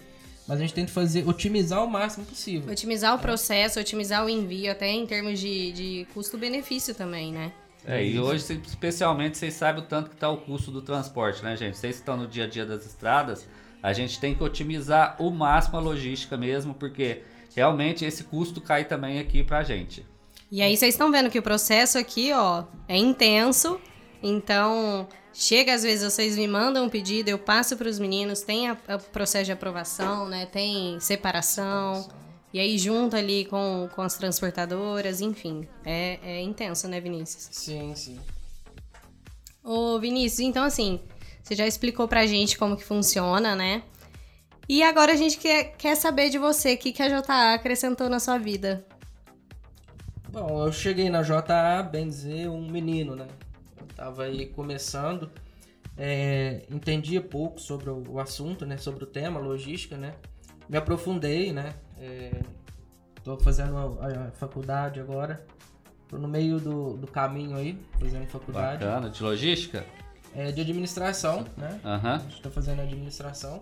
K: Mas a gente tenta fazer, otimizar o máximo possível.
C: Otimizar o processo, otimizar o envio, até em termos de, de custo-benefício também, né?
B: É, e hoje, especialmente, vocês sabem o tanto que está o custo do transporte, né, gente? Vocês que estão no dia a dia das estradas, a gente tem que otimizar o máximo a logística mesmo, porque realmente esse custo cai também aqui pra gente.
C: E aí vocês estão vendo que o processo aqui, ó, é intenso. Então, chega às vezes vocês me mandam um pedido, eu passo para os meninos, tem a- o processo de aprovação, né? Tem separação. E aí junto ali com, com as transportadoras, enfim. É, é intenso, né, Vinícius?
K: Sim, sim.
C: Ô, Vinícius, então assim, você já explicou pra gente como que funciona, né? E agora a gente quer, quer saber de você, o que, que a JA acrescentou na sua vida.
K: Bom, eu cheguei na JA, bem dizer, um menino, né? Eu tava aí começando, é, entendia pouco sobre o, assunto, né? Sobre o tema, logística, né? Me aprofundei, né? É, tô fazendo a, a faculdade agora. Tô no meio do, do caminho aí, fazendo faculdade.
B: Bacana, de logística?
K: É, de administração, né?
B: Aham.
K: Estou fazendo administração,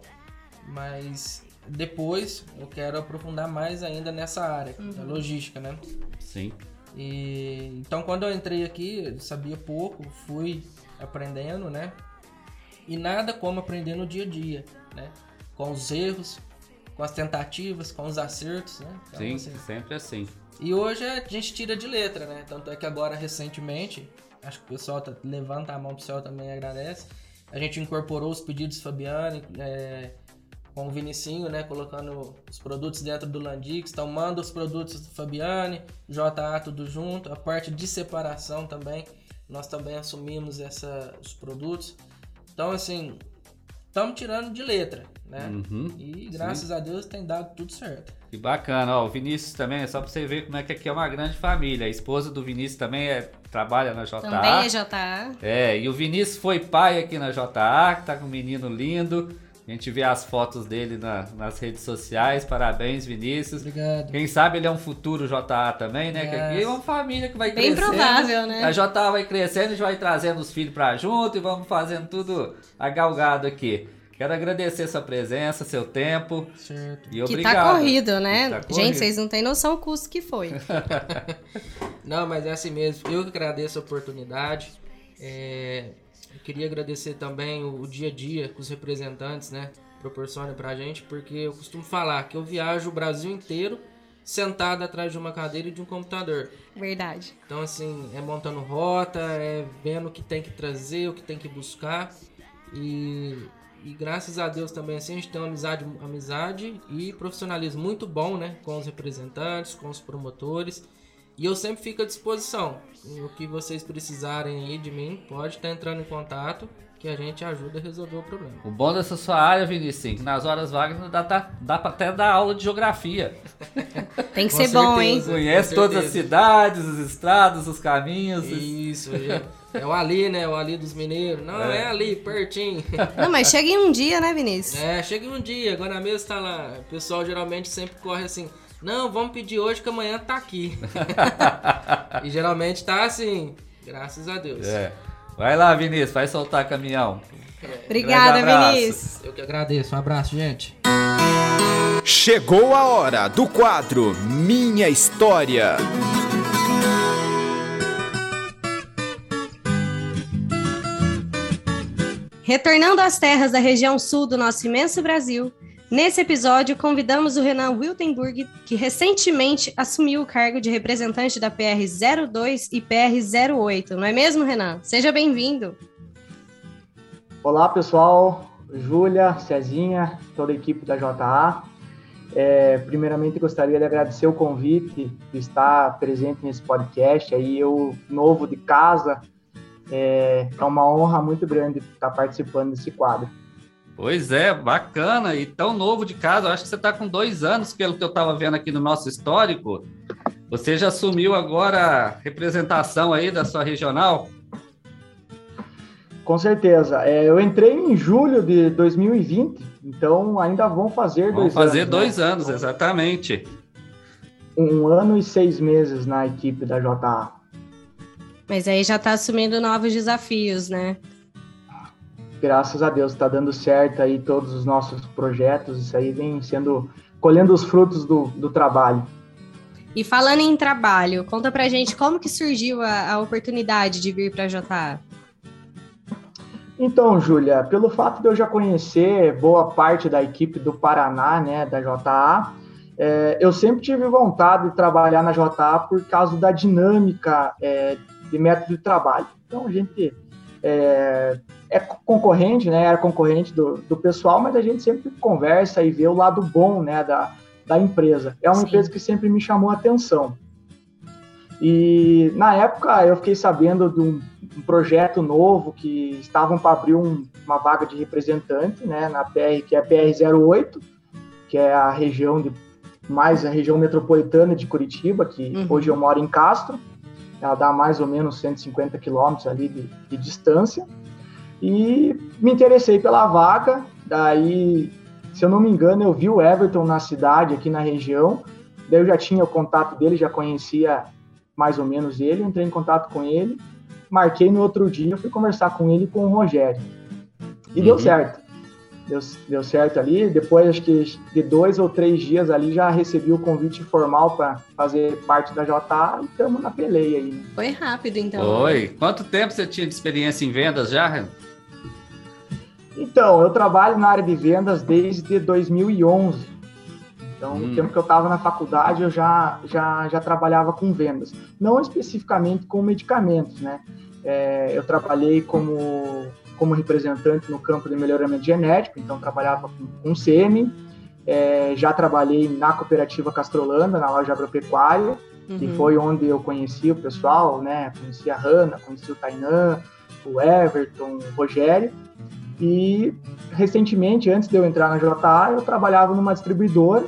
K: mas depois eu quero aprofundar mais ainda nessa área, da logística, né?
B: Sim.
K: E então quando eu entrei aqui, eu sabia pouco, fui aprendendo, né? E nada como aprender no dia a dia, né? Com os erros, com as tentativas, com os acertos, né? Então,
B: Sim,
K: assim,
B: sempre assim.
K: e hoje a gente tira de letra, né? Tanto é que agora, recentemente, acho que o pessoal tá, levanta a mão pro céu também agradece. A gente incorporou os pedidos Fabiane é, com o Vinicinho, né? Colocando os produtos dentro do Landix. Então, manda os produtos do Fabiane, JA tudo junto. A parte de separação também, nós também assumimos essa, os produtos. Então, assim, estamos tirando de letra, né?
B: Uhum.
K: E graças a Deus tem dado tudo certo.
B: Que bacana, ó, o Vinícius também, é só pra você ver como é que aqui é uma grande família. A esposa do Vinícius também é, trabalha na JA.
C: Também é JA.
B: É, e o Vinícius foi pai aqui na JA, que tá com um menino lindo. A gente vê as fotos dele na- nas redes sociais. Parabéns, Vinícius.
K: Obrigado.
B: Quem sabe ele é um futuro JA também, né? Que aqui é
K: Yes.
B: uma família que vai
C: Bem
B: crescendo.
C: provável, né?
B: A JA vai crescendo, a gente vai trazendo os filhos pra junto e vamos fazendo tudo agalgado aqui. Quero agradecer sua presença, seu tempo.
K: Certo.
B: E
C: Que
B: obrigado.
C: tá corrido, né?
B: Tá corrido.
C: Gente, vocês não têm noção o custo que foi. (laughs)
K: Não, mas é assim mesmo. Eu que agradeço a oportunidade. É, eu queria agradecer também o, o dia a dia que os representantes, né, proporcionam pra gente, porque eu costumo falar que eu viajo o Brasil inteiro sentado atrás de uma cadeira e de um computador.
C: Verdade.
K: Então, assim, é montando rota, é vendo o que tem que trazer, o que tem que buscar. E, e graças a Deus também, assim, a gente tem uma amizade, amizade e profissionalismo muito bom, né? Com os representantes, com os promotores. E eu sempre fico à disposição. O que vocês precisarem aí de mim, pode estar entrando em contato que a gente ajuda a resolver o problema.
B: O bom dessa sua área, Vinicius, que nas horas vagas dá, dá, dá pra até dar aula de geografia. (laughs)
C: Tem que
K: Com
C: ser bom, hein?
K: certeza.
B: Conhece todas as
K: certeza.
B: cidades, as estradas, os caminhos.
K: Isso, é, é o Ali, né? O Ali dos Mineiros. Não, é,
B: É.
K: ali, pertinho. (laughs)
C: Não, mas chega em um dia, né, Vinícius?
K: É, chega um dia, agora mesmo tá lá. O pessoal geralmente sempre corre assim. Não, vamos pedir hoje que amanhã tá aqui. (laughs) e geralmente tá assim, graças a Deus.
B: É. Vai lá, Vinícius, vai soltar caminhão.
C: Obrigada. Vinícius.
K: Eu que agradeço. Um abraço, gente.
L: Chegou a hora do quadro Minha História.
C: Retornando às terras da região sul do nosso imenso Brasil, nesse episódio convidamos o Renan Wiltenburg, que recentemente assumiu o cargo de representante da PR02 e PR08, não é mesmo, Renan? Seja bem-vindo.
M: Olá, pessoal. Júlia, Cezinha, toda a equipe da JA. É, primeiramente, gostaria de agradecer o convite de estar presente nesse podcast. Aí, eu, novo de casa, é, é uma honra muito grande estar participando desse quadro.
B: Pois é, bacana. E tão novo de casa, eu acho que você está com dois anos, pelo que eu estava vendo aqui no nosso histórico. Você já assumiu agora a representação aí da sua regional?
M: Com certeza. É, eu entrei em julho de 2020, então ainda vão fazer
B: Vamos
M: dois
B: fazer
M: anos.
B: dois
M: né?
B: anos, exatamente.
M: Um ano e seis meses na equipe da JA.
C: Mas aí já tá assumindo novos desafios, né?
M: Graças a Deus está dando certo aí todos os nossos projetos, isso aí vem sendo colhendo os frutos do, do trabalho.
C: E falando em trabalho, conta pra gente como que surgiu a, a oportunidade de vir pra JA.
M: Então, Júlia, pelo fato de eu já conhecer boa parte da equipe do Paraná, né, da JA, é, eu sempre tive vontade de trabalhar na JA por causa da dinâmica é, de método de trabalho. Então, a gente é, é concorrente, né, era concorrente do, do pessoal, mas a gente sempre conversa e vê o lado bom, né, da, da empresa. É uma
C: Sim.
M: empresa que sempre me chamou a atenção. E na época eu fiquei sabendo de um, um projeto novo que estavam para abrir um- uma vaga de representante, né, na PR, que é a PR08, que é a região de mais a região metropolitana de Curitiba, que
C: Uhum.
M: hoje eu moro em Castro. Ela dá mais ou menos 150 quilômetros ali de, de distância. E me interessei pela vaga, daí, se eu não me engano, eu vi o Everton na cidade, aqui na região, daí eu já tinha o contato dele, já conhecia mais ou menos ele, entrei em contato com ele, marquei no outro dia, fui conversar com ele e com o Rogério. E deu
B: Uhum.
M: certo. Deu, deu certo ali, depois acho que de dois ou três dias ali já recebi o convite formal para fazer parte da JA e estamos na peleia aí. né?
C: Foi rápido, então.
B: Oi. Quanto tempo você tinha de experiência em vendas já, Renan?
M: Então, eu trabalho na área de vendas desde 2011. Então,
B: Hum.
M: no tempo que eu estava na faculdade, eu já, já, já trabalhava com vendas. Não especificamente com medicamentos, né? É, eu trabalhei como, como representante no campo de melhoramento genético, então trabalhava com, com sêmen. É, já trabalhei na cooperativa Castrolanda, na loja agropecuária, que
C: Uhum.
M: foi onde eu conheci o pessoal, né? Conheci a Hanna, conheci o Tainan, o Everton, o Rogério. E recentemente, antes de eu entrar na JA, eu trabalhava numa distribuidora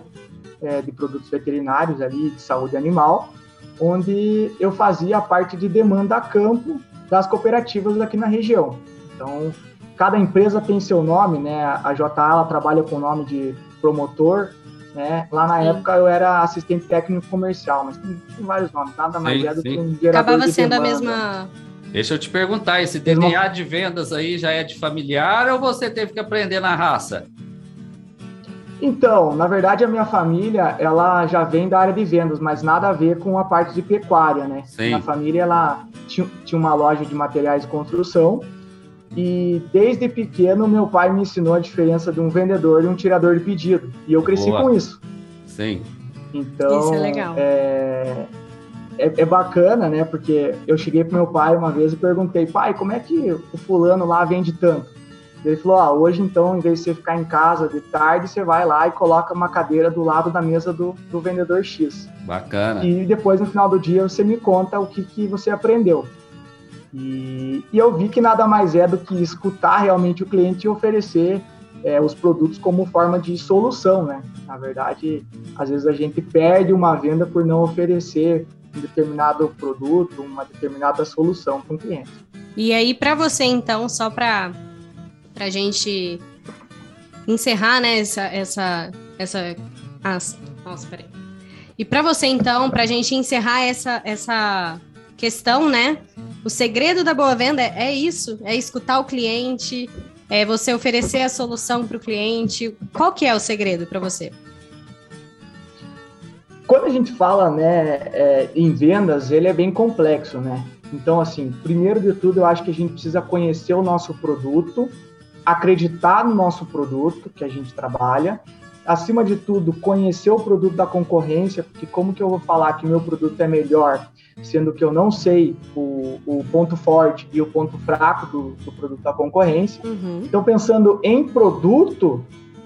M: é, de produtos veterinários ali, de saúde animal, onde eu fazia a parte de demanda a campo das cooperativas aqui na região. Então, cada empresa tem seu nome, né? A JA ela trabalha com o nome de promotor, né? Lá na
C: Sim.
M: época eu era assistente técnico comercial, mas tem, tem vários nomes, nada mais
B: Sim,
M: é do
B: sim.
M: que um gerador
C: Acabava
M: de
C: sendo a
M: demanda.
C: mesma,
B: Deixa eu te perguntar, esse DNA de vendas aí já é de familiar ou você teve que aprender na raça?
M: Então, na verdade, a minha família, ela já vem da área de vendas, mas nada a ver com a parte de pecuária, né?
B: Sim.
M: Minha família, ela tinha, tinha uma loja de materiais de construção e desde pequeno meu pai me ensinou a diferença de um vendedor e um tirador de pedido. E eu cresci
B: Boa.
M: com isso.
B: Sim.
M: Então,
C: Isso é legal.
M: É, é, é bacana, né? Porque eu cheguei pro meu pai uma vez e perguntei, pai, como é que o fulano lá vende tanto? Ele falou, ah, hoje então, em vez de você ficar em casa de tarde, você vai lá e coloca uma cadeira do lado da mesa do, do vendedor X.
B: Bacana.
M: E depois, no final do dia, você me conta o que, que você aprendeu. E, e eu vi que nada mais é do que escutar realmente o cliente e oferecer é, os produtos como forma de solução, né? Na verdade, às vezes a gente perde uma venda por não oferecer um determinado produto, uma determinada solução para um cliente.
C: E aí, para você, então, só para a gente encerrar, né, essa. essa, essa as, nossa, peraí. E para você, então, para a gente encerrar essa, essa questão, né? O segredo da boa venda é, é isso: é escutar o cliente, é você oferecer a solução para o cliente. Qual que é o segredo para você?
M: Quando a gente fala né, é, em vendas, ele é bem complexo, né? Então, assim, primeiro de tudo, eu acho que a gente precisa conhecer o nosso produto, acreditar no nosso produto que a gente trabalha, acima de tudo, conhecer o produto da concorrência, porque como que eu vou falar que meu produto é melhor, sendo que eu não sei o, o ponto forte e o ponto fraco do, do produto da concorrência. Então, pensando em produto,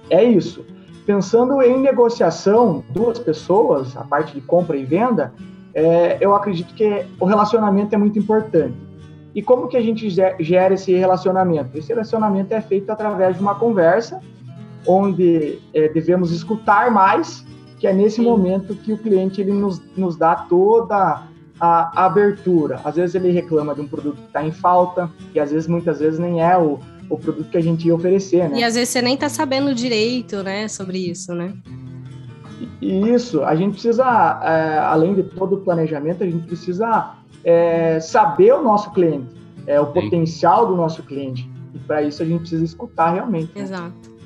M: é isso. Pensando em negociação, duas pessoas, a parte de compra e venda, é, eu acredito que o relacionamento é muito importante. E como que a gente ge- gera esse relacionamento? Esse relacionamento é feito através de uma conversa, onde é, devemos escutar mais, que é nesse momento que o cliente ele nos, nos dá toda a, a abertura. Às vezes ele reclama de um produto que está em falta, e às vezes, muitas vezes, nem é o, o produto que a gente ia oferecer, né?
C: E às vezes você nem tá sabendo direito, né, sobre isso, né?
M: E isso, a gente precisa, é, além de todo o planejamento, a gente precisa é, saber o nosso cliente, é, o potencial do nosso cliente. E para isso a gente precisa escutar realmente. né?
C: Exato.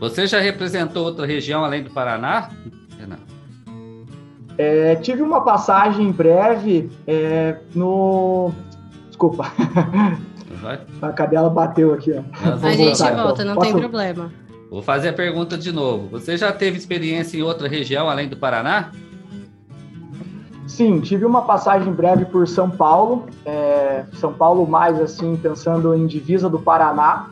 B: Você já representou outra região além do Paraná? Renan?
M: É, tive uma passagem breve é, no. Desculpa, (laughs)
B: Vai?
M: a cadela bateu aqui. Ó.
C: A gente
B: voltar.
C: volta, não
M: Posso-
C: tem problema.
B: Vou fazer a pergunta de novo. Você já teve experiência em outra região além do Paraná?
M: Sim, tive uma passagem breve por São Paulo, é, São Paulo mais assim, pensando em divisa do Paraná,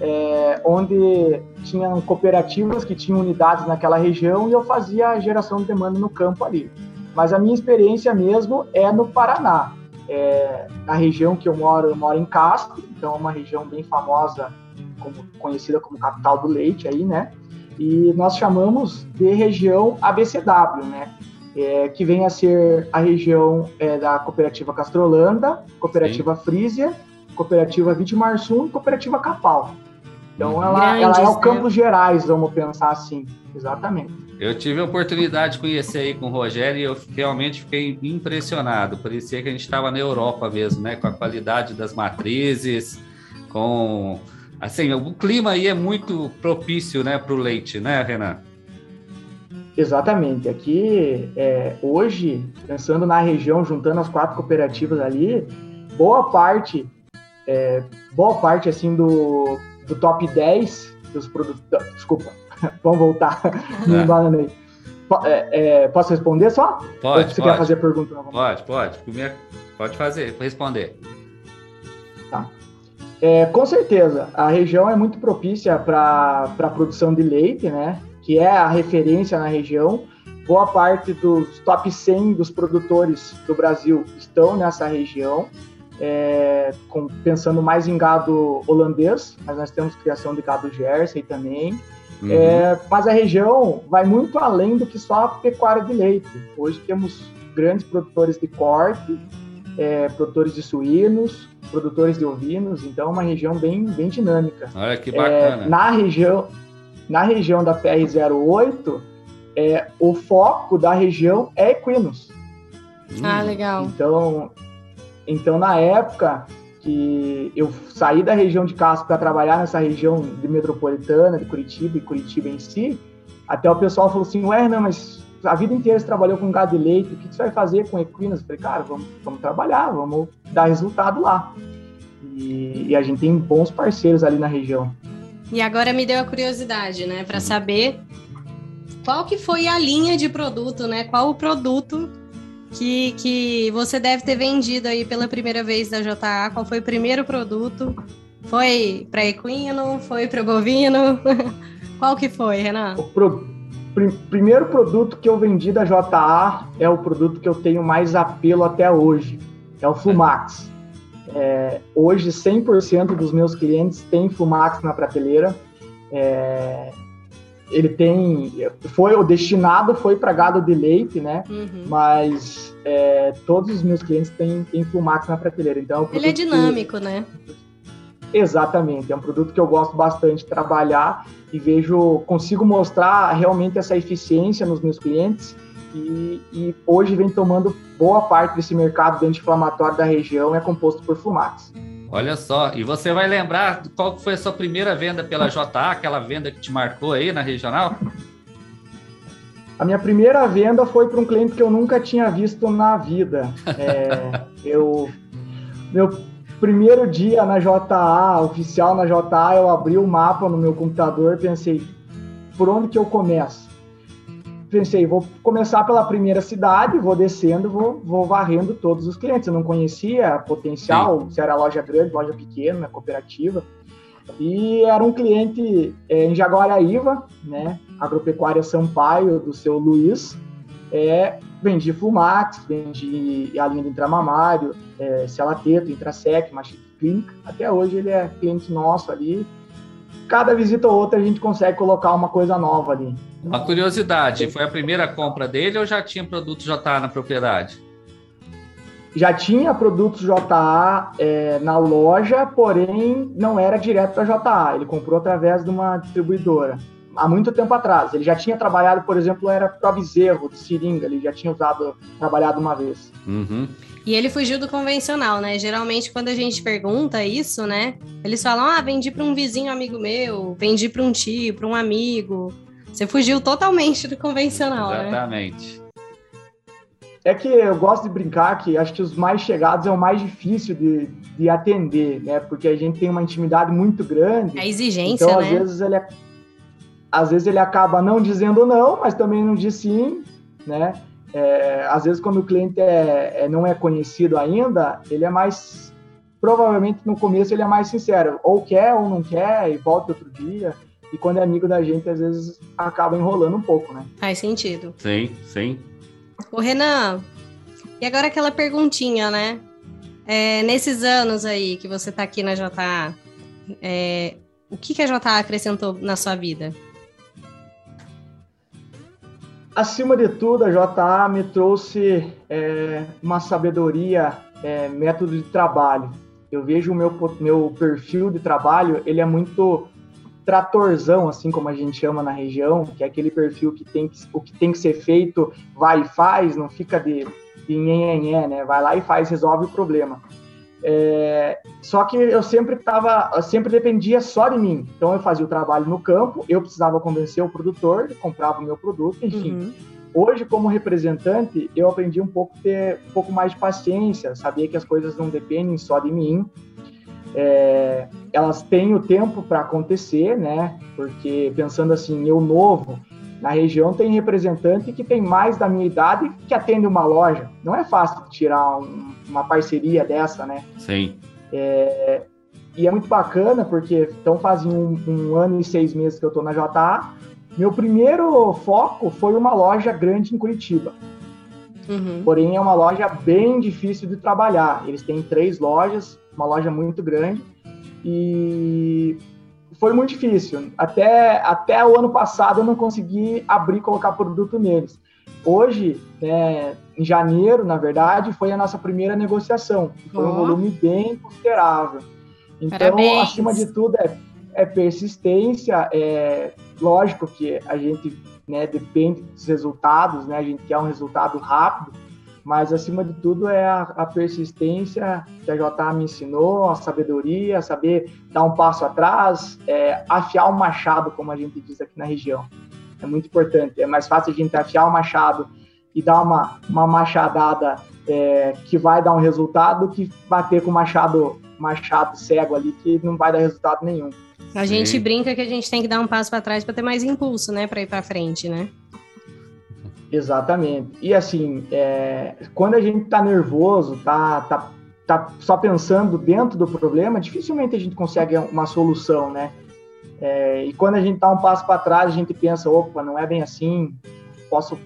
M: é, onde tinham cooperativas que tinham unidades naquela região e eu fazia a geração de demanda no campo ali. Mas a minha experiência mesmo é no Paraná. É, na região que eu moro, eu moro em Castro, então é uma região bem famosa, como- conhecida como capital do leite aí, né? E nós chamamos de região ABCW, né? é, que vem a ser a região é, da Cooperativa Castrolanda, Cooperativa Frisia, Cooperativa Vitimarsum e Cooperativa Capal. Então, ela, ela é
C: Grandes,
M: o Campos Gerais, vamos pensar assim. Exatamente.
B: Eu tive a oportunidade de conhecer aí com o Rogério e eu realmente fiquei impressionado. Parecia que a gente estava na Europa mesmo, né? Com a qualidade das matrizes, com assim, o clima aí é muito propício, né, para o leite, né, Renan?
M: Exatamente. Aqui, é, hoje, pensando na região, juntando as quatro cooperativas ali, boa parte, é, boa parte, assim, do, do top 10 dos produtos... Desculpa, (laughs) vamos voltar, me
B: É.
M: embananei. Po- é, é, posso responder só?
B: Pode,
M: Ou você
B: pode.
M: quer fazer pergunta?
B: Pode, pode. Pode fazer, responder.
M: É, com certeza, a região é muito propícia para a produção de leite, né? Que é a referência na região. Boa parte dos top 100 dos produtores do Brasil estão nessa região, é, com- pensando mais em gado holandês, mas nós temos criação de gado Jersey também.
B: Uhum.
M: É, mas a região vai muito além do que só a pecuária de leite. Hoje temos grandes produtores de corte, é, produtores de suínos, produtores de ovinos, então é uma região bem, bem dinâmica.
B: Olha que
M: É,
B: bacana.
M: na região na região da PR08, é, o foco da região é equinos.
C: Ah, legal.
M: Então, então, na época que eu saí da região de Castro para trabalhar nessa região de metropolitana, de Curitiba e Curitiba em si, até o pessoal falou assim, ué, não, mas a vida inteira você trabalhou com gado de leite, o que você vai fazer com equinas? Eu falei, cara, vamos, vamos trabalhar, vamos dar resultado lá. E, e, a gente tem bons parceiros ali na região.
C: E agora me deu a curiosidade, né, para saber qual que foi a linha de produto, né? Qual o produto que, que você deve ter vendido aí pela primeira vez da JA? Qual foi o primeiro produto? Foi para equino? Foi para bovino? (laughs) qual que foi, Renan?
M: O pro, pr primeiro produto que eu vendi da JA é o produto que eu tenho mais apelo até hoje. É o Flumax. É, hoje, 100% dos meus clientes têm Flumax na prateleira. É, ele tem foi o destinado foi para gado de leite, né? Uhum. Mas é, todos os meus clientes têm, têm na prateleira. Então
C: é ele é dinâmico, que, né?
M: Exatamente, é um produto que eu gosto bastante de trabalhar e vejo consigo mostrar realmente essa eficiência nos meus clientes e, e hoje vem tomando boa parte desse mercado de anti-inflamatório da região é composto por Flumax.
B: Olha só, e você vai lembrar qual foi a sua primeira venda pela JA, aquela venda que te marcou aí na regional?
M: A minha primeira venda foi para um cliente que eu nunca tinha visto na vida. (laughs) É, eu, meu primeiro dia na JA, oficial na JA, eu abri o mapa no meu computador e pensei, por onde que eu começo? Pensei, vou começar pela primeira cidade, vou descendo, vou, vou varrendo todos os clientes. Eu não conhecia potencial, Sim. se era loja grande, loja pequena, cooperativa. E era um cliente é, em Jaguaraíva, né? Agropecuária Sampaio, do seu Luiz. É, vendi Fumax, vendi a linha de intramamário, é, Celateto, Intrasec, Machine Clínica. Até hoje ele é cliente nosso ali. Cada visita ou outra a gente consegue colocar uma coisa nova ali.
B: Uma curiosidade, foi a primeira compra dele ou já tinha produto JA na propriedade?
M: Já tinha produtos JA é, na loja, porém não era direto para JA. Ele comprou através de uma distribuidora há muito tempo atrás. Ele já tinha trabalhado, por exemplo, era para bezerro de seringa, ele já tinha usado, trabalhado uma vez.
B: Uhum.
C: E ele fugiu do convencional, né? Geralmente, quando a gente pergunta isso, né? Eles falam: ah, vendi para um vizinho amigo meu, vendi para um tio, para um amigo. Você fugiu totalmente do convencional,
B: né? Exatamente.
C: Né?
M: É que eu gosto de brincar que acho que os mais chegados é o mais difícil de, de atender, né? Porque a gente tem uma intimidade muito grande.
C: A exigência,
M: então,
C: né?
M: Às vezes ele, às vezes ele acaba não dizendo não, mas também não diz sim, né? É, às vezes quando o cliente é, é, não é conhecido ainda, ele é mais provavelmente no começo ele é mais sincero, ou quer ou não quer e volta outro dia. E quando é amigo da gente, às vezes acaba enrolando um pouco, né?
C: Faz sentido.
B: Sim, sim.
C: Ô, Renan, e agora aquela perguntinha, né? É, nesses anos aí que você tá aqui na JA, é, o que, que a JA acrescentou na sua vida?
M: Acima de tudo, a JA me trouxe é, uma sabedoria, é, método de trabalho. Eu vejo o meu, meu perfil de trabalho, ele é muito tratorzão, assim como a gente chama na região, que é aquele perfil que tem que, o que tem que ser feito, vai e faz, não fica de, de nhenhenhé, né? Vai lá e faz, resolve o problema. É, só que eu sempre tava, sempre dependia só de mim. Então eu fazia o trabalho no campo, eu precisava convencer o produtor, ele comprava o meu produto, enfim. Uhum. Hoje, como representante, eu aprendi um pouco ter um pouco mais de paciência, sabia que as coisas não dependem só de mim, é, elas têm o tempo para acontecer, né? Porque pensando assim, eu novo, na região tem representante que tem mais da minha idade que atende uma loja. Não é fácil tirar um, uma parceria dessa, né?
B: Sim.
M: É, e é muito bacana porque então fazem um, um, ano e seis meses que eu estou na JA. Meu primeiro foco foi uma loja grande em Curitiba. Uhum. Porém, é uma loja bem difícil de trabalhar. Eles têm três lojas, uma loja muito grande, e foi muito difícil. Até, até o ano passado eu não consegui abrir e colocar produto neles. Hoje, né, em janeiro, na verdade, foi a nossa primeira negociação. Foi oh. um volume bem considerável. Então,
C: Parabéns.
M: acima de tudo, é, é persistência. É lógico que a gente né, depende dos resultados, né? A gente quer um resultado rápido, mas acima de tudo é a, a persistência que a JA me ensinou, a sabedoria, saber dar um passo atrás, é, afiar o machado, como a gente diz aqui na região. É muito importante. É mais fácil a gente afiar o machado e dar uma, uma machadada é, que vai dar um resultado que bater com o machado, machado cego ali que não vai dar resultado nenhum.
C: A gente brinca que a gente tem que dar um passo para trás para ter mais impulso, né, para ir para frente, né?
M: Exatamente. E assim, é, quando a gente tá nervoso, tá, tá, tá só pensando dentro do problema, dificilmente a gente consegue uma solução, né? É, e quando a gente dá um passo para trás, a gente pensa, opa, não é bem assim, posso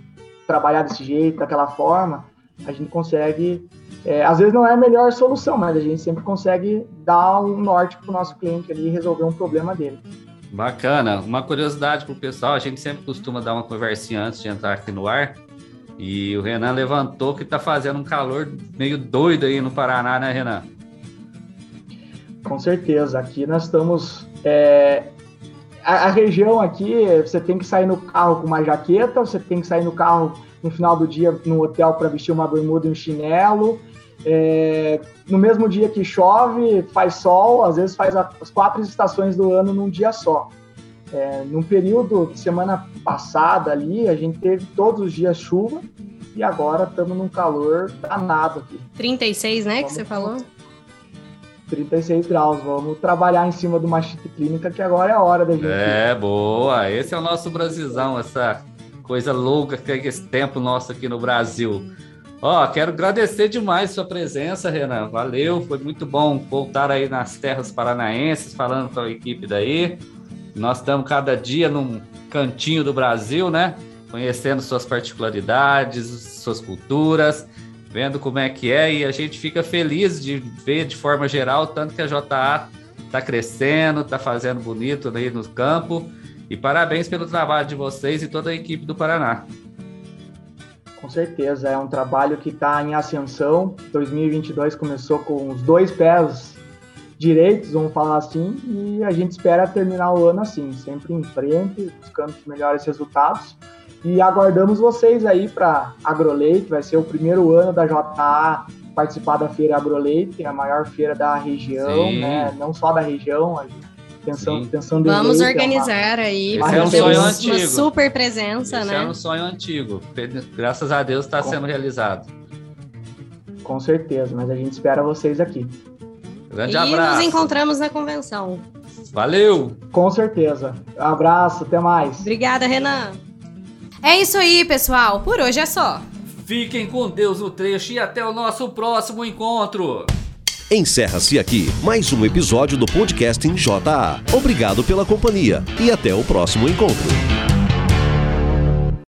M: trabalhar desse jeito, daquela forma, a gente consegue. É, às vezes não é a melhor solução, mas a gente sempre consegue dar um norte para o nosso cliente ali e resolver um problema dele.
B: Bacana. Uma curiosidade para o pessoal, a gente sempre costuma dar uma conversinha antes de entrar aqui no ar. E o Renan levantou que está fazendo um calor meio doido aí no Paraná, né, Renan?
M: Com certeza. Aqui nós estamos. É, a, a, região aqui, você tem que sair no carro com uma jaqueta, você tem que sair no carro no final do dia no hotel para vestir uma bermuda e um chinelo. É, no mesmo dia que chove, faz sol, às vezes faz as quatro estações do ano num dia só. É, num período de semana passada ali, a gente teve todos os dias chuva e agora estamos num calor danado aqui.
C: 36, né, Vamos que você falou?
M: 36 graus. Vamos trabalhar em cima de uma clínica que agora é a hora da gente.
B: É, boa. Esse é o nosso Brasilzão, essa coisa louca que é esse tempo nosso aqui no Brasil. Ó, quero agradecer demais sua presença, Renan. Valeu, foi muito bom voltar aí nas terras paranaenses, falando com a equipe daí. Nós estamos cada dia num cantinho do Brasil, né? Conhecendo suas particularidades, suas culturas, vendo como é que é, e a gente fica feliz de ver de forma geral tanto que a JA está crescendo, está fazendo bonito aí no campo. E parabéns pelo trabalho de vocês e toda a equipe do Paraná.
M: Com certeza, é um trabalho que está em ascensão. 2022 começou com os dois pés direitos, vamos falar assim, e a gente espera terminar o ano assim, sempre em frente, buscando os melhores resultados. E aguardamos vocês aí para Agroleite, vai ser o primeiro ano da JA participar da Feira Agroleite, a maior feira da região, né? Não só da região, a gente pensando, pensando
C: Vamos organizar é uma, aí.
B: Esse é um sonho antigo.
C: Uma super presença,
B: Esse
C: né?
B: é um sonho antigo. Graças a Deus está sendo realizado.
M: Com certeza, mas a gente espera vocês aqui.
B: Grande
C: e
B: abraço.
C: nos encontramos na convenção.
B: Valeu!
M: Com certeza. Abraço, até mais.
C: Obrigada, Renan. É isso aí, pessoal. Por hoje é só.
B: Fiquem com Deus no trecho e até o nosso próximo encontro.
L: Encerra-se aqui mais um episódio do podcast em JA. Obrigado pela companhia e até o próximo encontro.